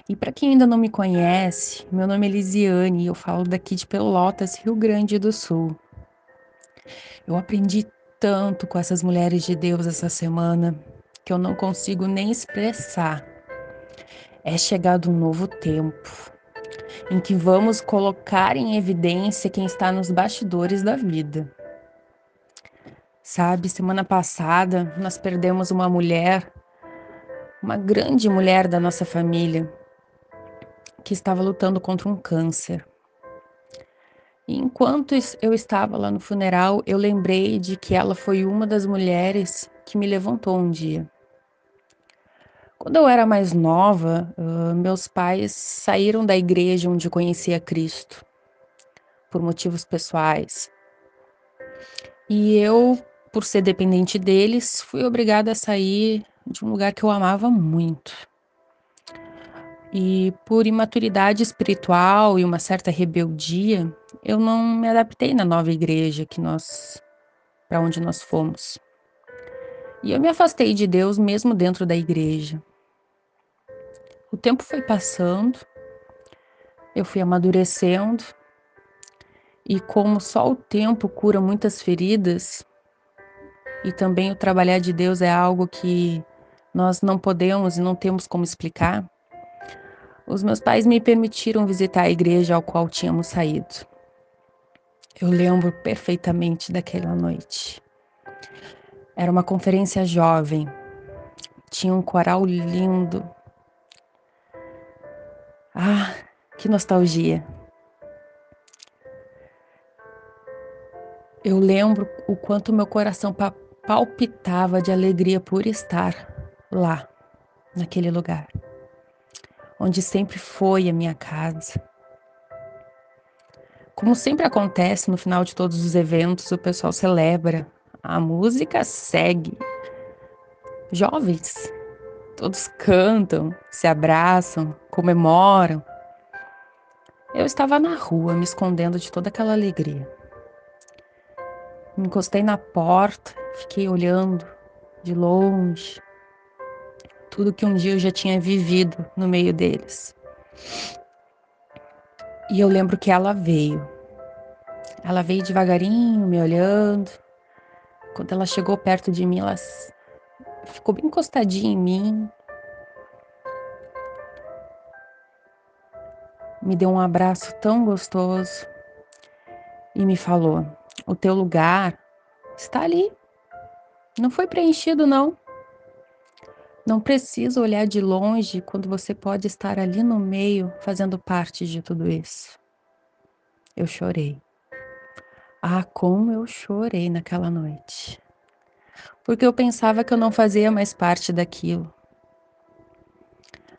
E para quem ainda não me conhece, meu nome é Lisiane e eu falo daqui de Pelotas, Rio Grande do Sul. Eu aprendi tanto com essas mulheres de Deus essa semana que eu não consigo nem expressar. É chegado um novo tempo em que vamos colocar em evidência quem está nos bastidores da vida. Sabe, semana passada nós perdemos uma mulher, uma grande mulher da nossa família, que estava lutando contra um câncer. E enquanto eu estava lá no funeral, eu lembrei de que ela foi uma das mulheres que me levantou um dia. Quando eu era mais nova, meus pais saíram da igreja onde conhecia Cristo, por motivos pessoais. E eu, por ser dependente deles, fui obrigada a sair de um lugar que eu amava muito. E por imaturidade espiritual e uma certa rebeldia, eu não me adaptei na nova igreja que nós para onde nós fomos. E eu me afastei de Deus mesmo dentro da igreja. O tempo foi passando, eu fui amadurecendo, e como só o tempo cura muitas feridas, e também o trabalhar de Deus é algo que nós não podemos e não temos como explicar, os meus pais me permitiram visitar a igreja ao qual tínhamos saído. Eu lembro perfeitamente daquela noite. Era uma conferência jovem, tinha um coral lindo. Ah, que nostalgia! Eu lembro o quanto meu coração palpitava de alegria por estar lá, naquele lugar onde sempre foi a minha casa. Como sempre acontece no final de todos os eventos, o pessoal celebra, a música segue. Jovens, todos cantam, se abraçam, comemoram. Eu estava na rua, me escondendo de toda aquela alegria. Me encostei na porta, fiquei olhando de longe tudo que um dia eu já tinha vivido no meio deles. E eu lembro que ela veio. Ela veio devagarinho, me olhando. Quando ela chegou perto de mim, ela ficou bem encostadinha em mim. Me deu um abraço tão gostoso e me falou: O teu lugar está ali. Não foi preenchido, não. Não precisa olhar de longe quando você pode estar ali no meio, fazendo parte de tudo isso. Eu chorei. Ah, como eu chorei naquela noite. Porque eu pensava que eu não fazia mais parte daquilo.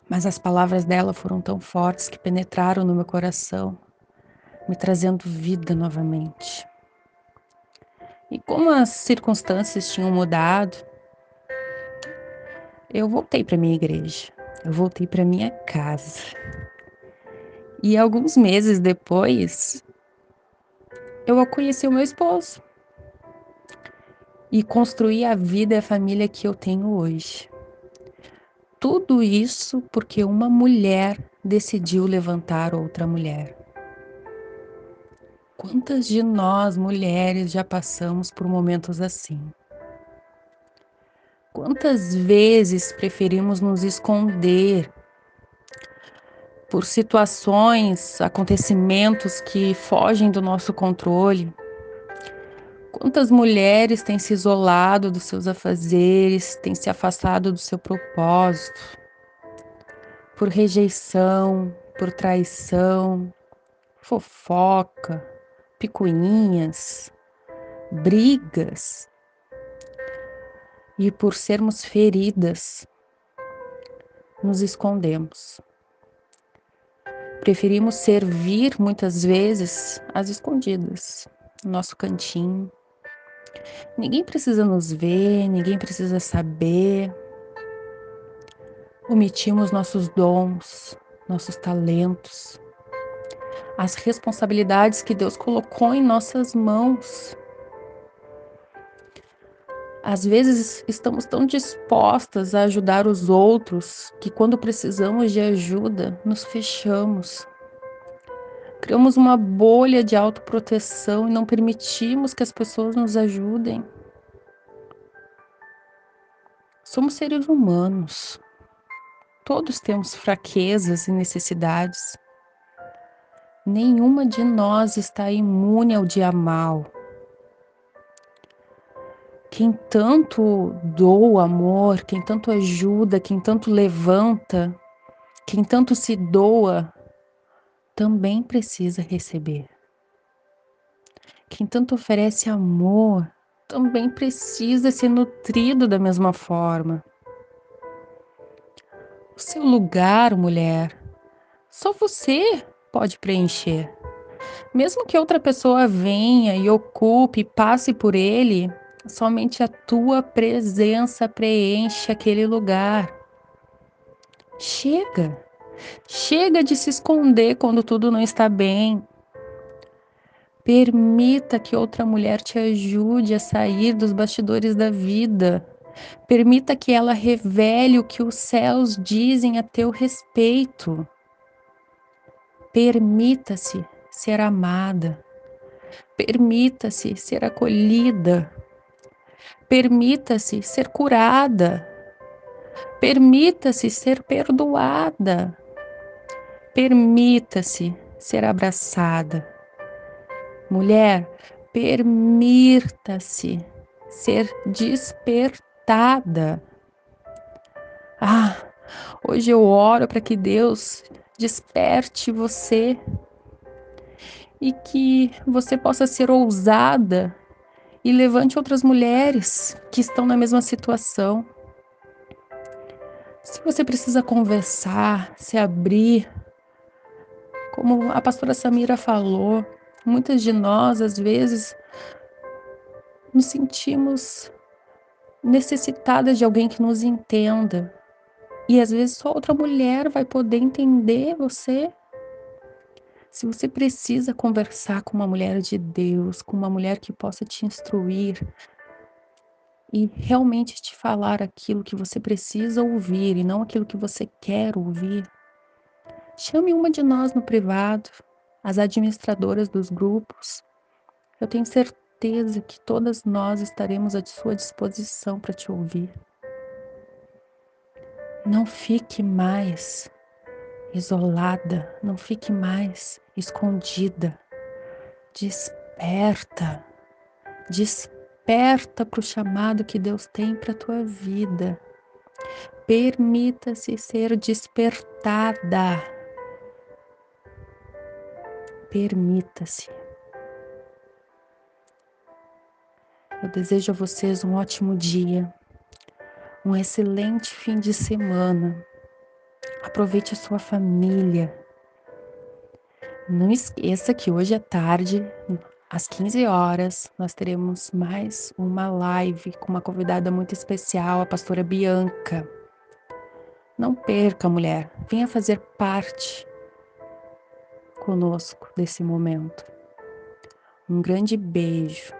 Mas as palavras dela foram tão fortes que penetraram no meu coração, me trazendo vida novamente. E como as circunstâncias tinham mudado, eu voltei para minha igreja, eu voltei para minha casa. E alguns meses depois, eu conheci o meu esposo e construí a vida e a família que eu tenho hoje. Tudo isso porque uma mulher decidiu levantar outra mulher. Quantas de nós, mulheres, já passamos por momentos assim? Quantas vezes preferimos nos esconder por situações, acontecimentos que fogem do nosso controle? Quantas mulheres têm se isolado dos seus afazeres, têm se afastado do seu propósito? Por rejeição, por traição, fofoca, picuinhas, brigas. E por sermos feridas, nos escondemos. Preferimos servir muitas vezes às escondidas, no nosso cantinho, Ninguém precisa nos ver, ninguém precisa saber. Omitimos nossos dons, nossos talentos, as responsabilidades que Deus colocou em nossas mãos. Às vezes estamos tão dispostas a ajudar os outros que, quando precisamos de ajuda, nos fechamos. Criamos uma bolha de autoproteção e não permitimos que as pessoas nos ajudem. Somos seres humanos. Todos temos fraquezas e necessidades. Nenhuma de nós está imune ao dia mal. Quem tanto doa amor, quem tanto ajuda, quem tanto levanta, quem tanto se doa, também precisa receber. Quem tanto oferece amor também precisa ser nutrido da mesma forma. O seu lugar, mulher, só você pode preencher. Mesmo que outra pessoa venha e ocupe, passe por ele, somente a tua presença preenche aquele lugar. Chega. Chega de se esconder quando tudo não está bem. Permita que outra mulher te ajude a sair dos bastidores da vida. Permita que ela revele o que os céus dizem a teu respeito. Permita-se ser amada. Permita-se ser acolhida. Permita-se ser curada. Permita-se ser perdoada. Permita-se ser abraçada. Mulher, permita-se ser despertada. Ah, hoje eu oro para que Deus desperte você e que você possa ser ousada e levante outras mulheres que estão na mesma situação. Se você precisa conversar, se abrir, como a pastora Samira falou, muitas de nós, às vezes, nos sentimos necessitadas de alguém que nos entenda. E às vezes só outra mulher vai poder entender você. Se você precisa conversar com uma mulher de Deus, com uma mulher que possa te instruir e realmente te falar aquilo que você precisa ouvir e não aquilo que você quer ouvir, Chame uma de nós no privado, as administradoras dos grupos. Eu tenho certeza que todas nós estaremos à sua disposição para te ouvir. Não fique mais isolada, não fique mais escondida. Desperta, desperta para o chamado que Deus tem para a tua vida. Permita-se ser despertada Permita-se. Eu desejo a vocês um ótimo dia, um excelente fim de semana. Aproveite a sua família. Não esqueça que hoje à tarde, às 15 horas, nós teremos mais uma live com uma convidada muito especial, a pastora Bianca. Não perca, mulher, venha fazer parte conosco desse momento. Um grande beijo.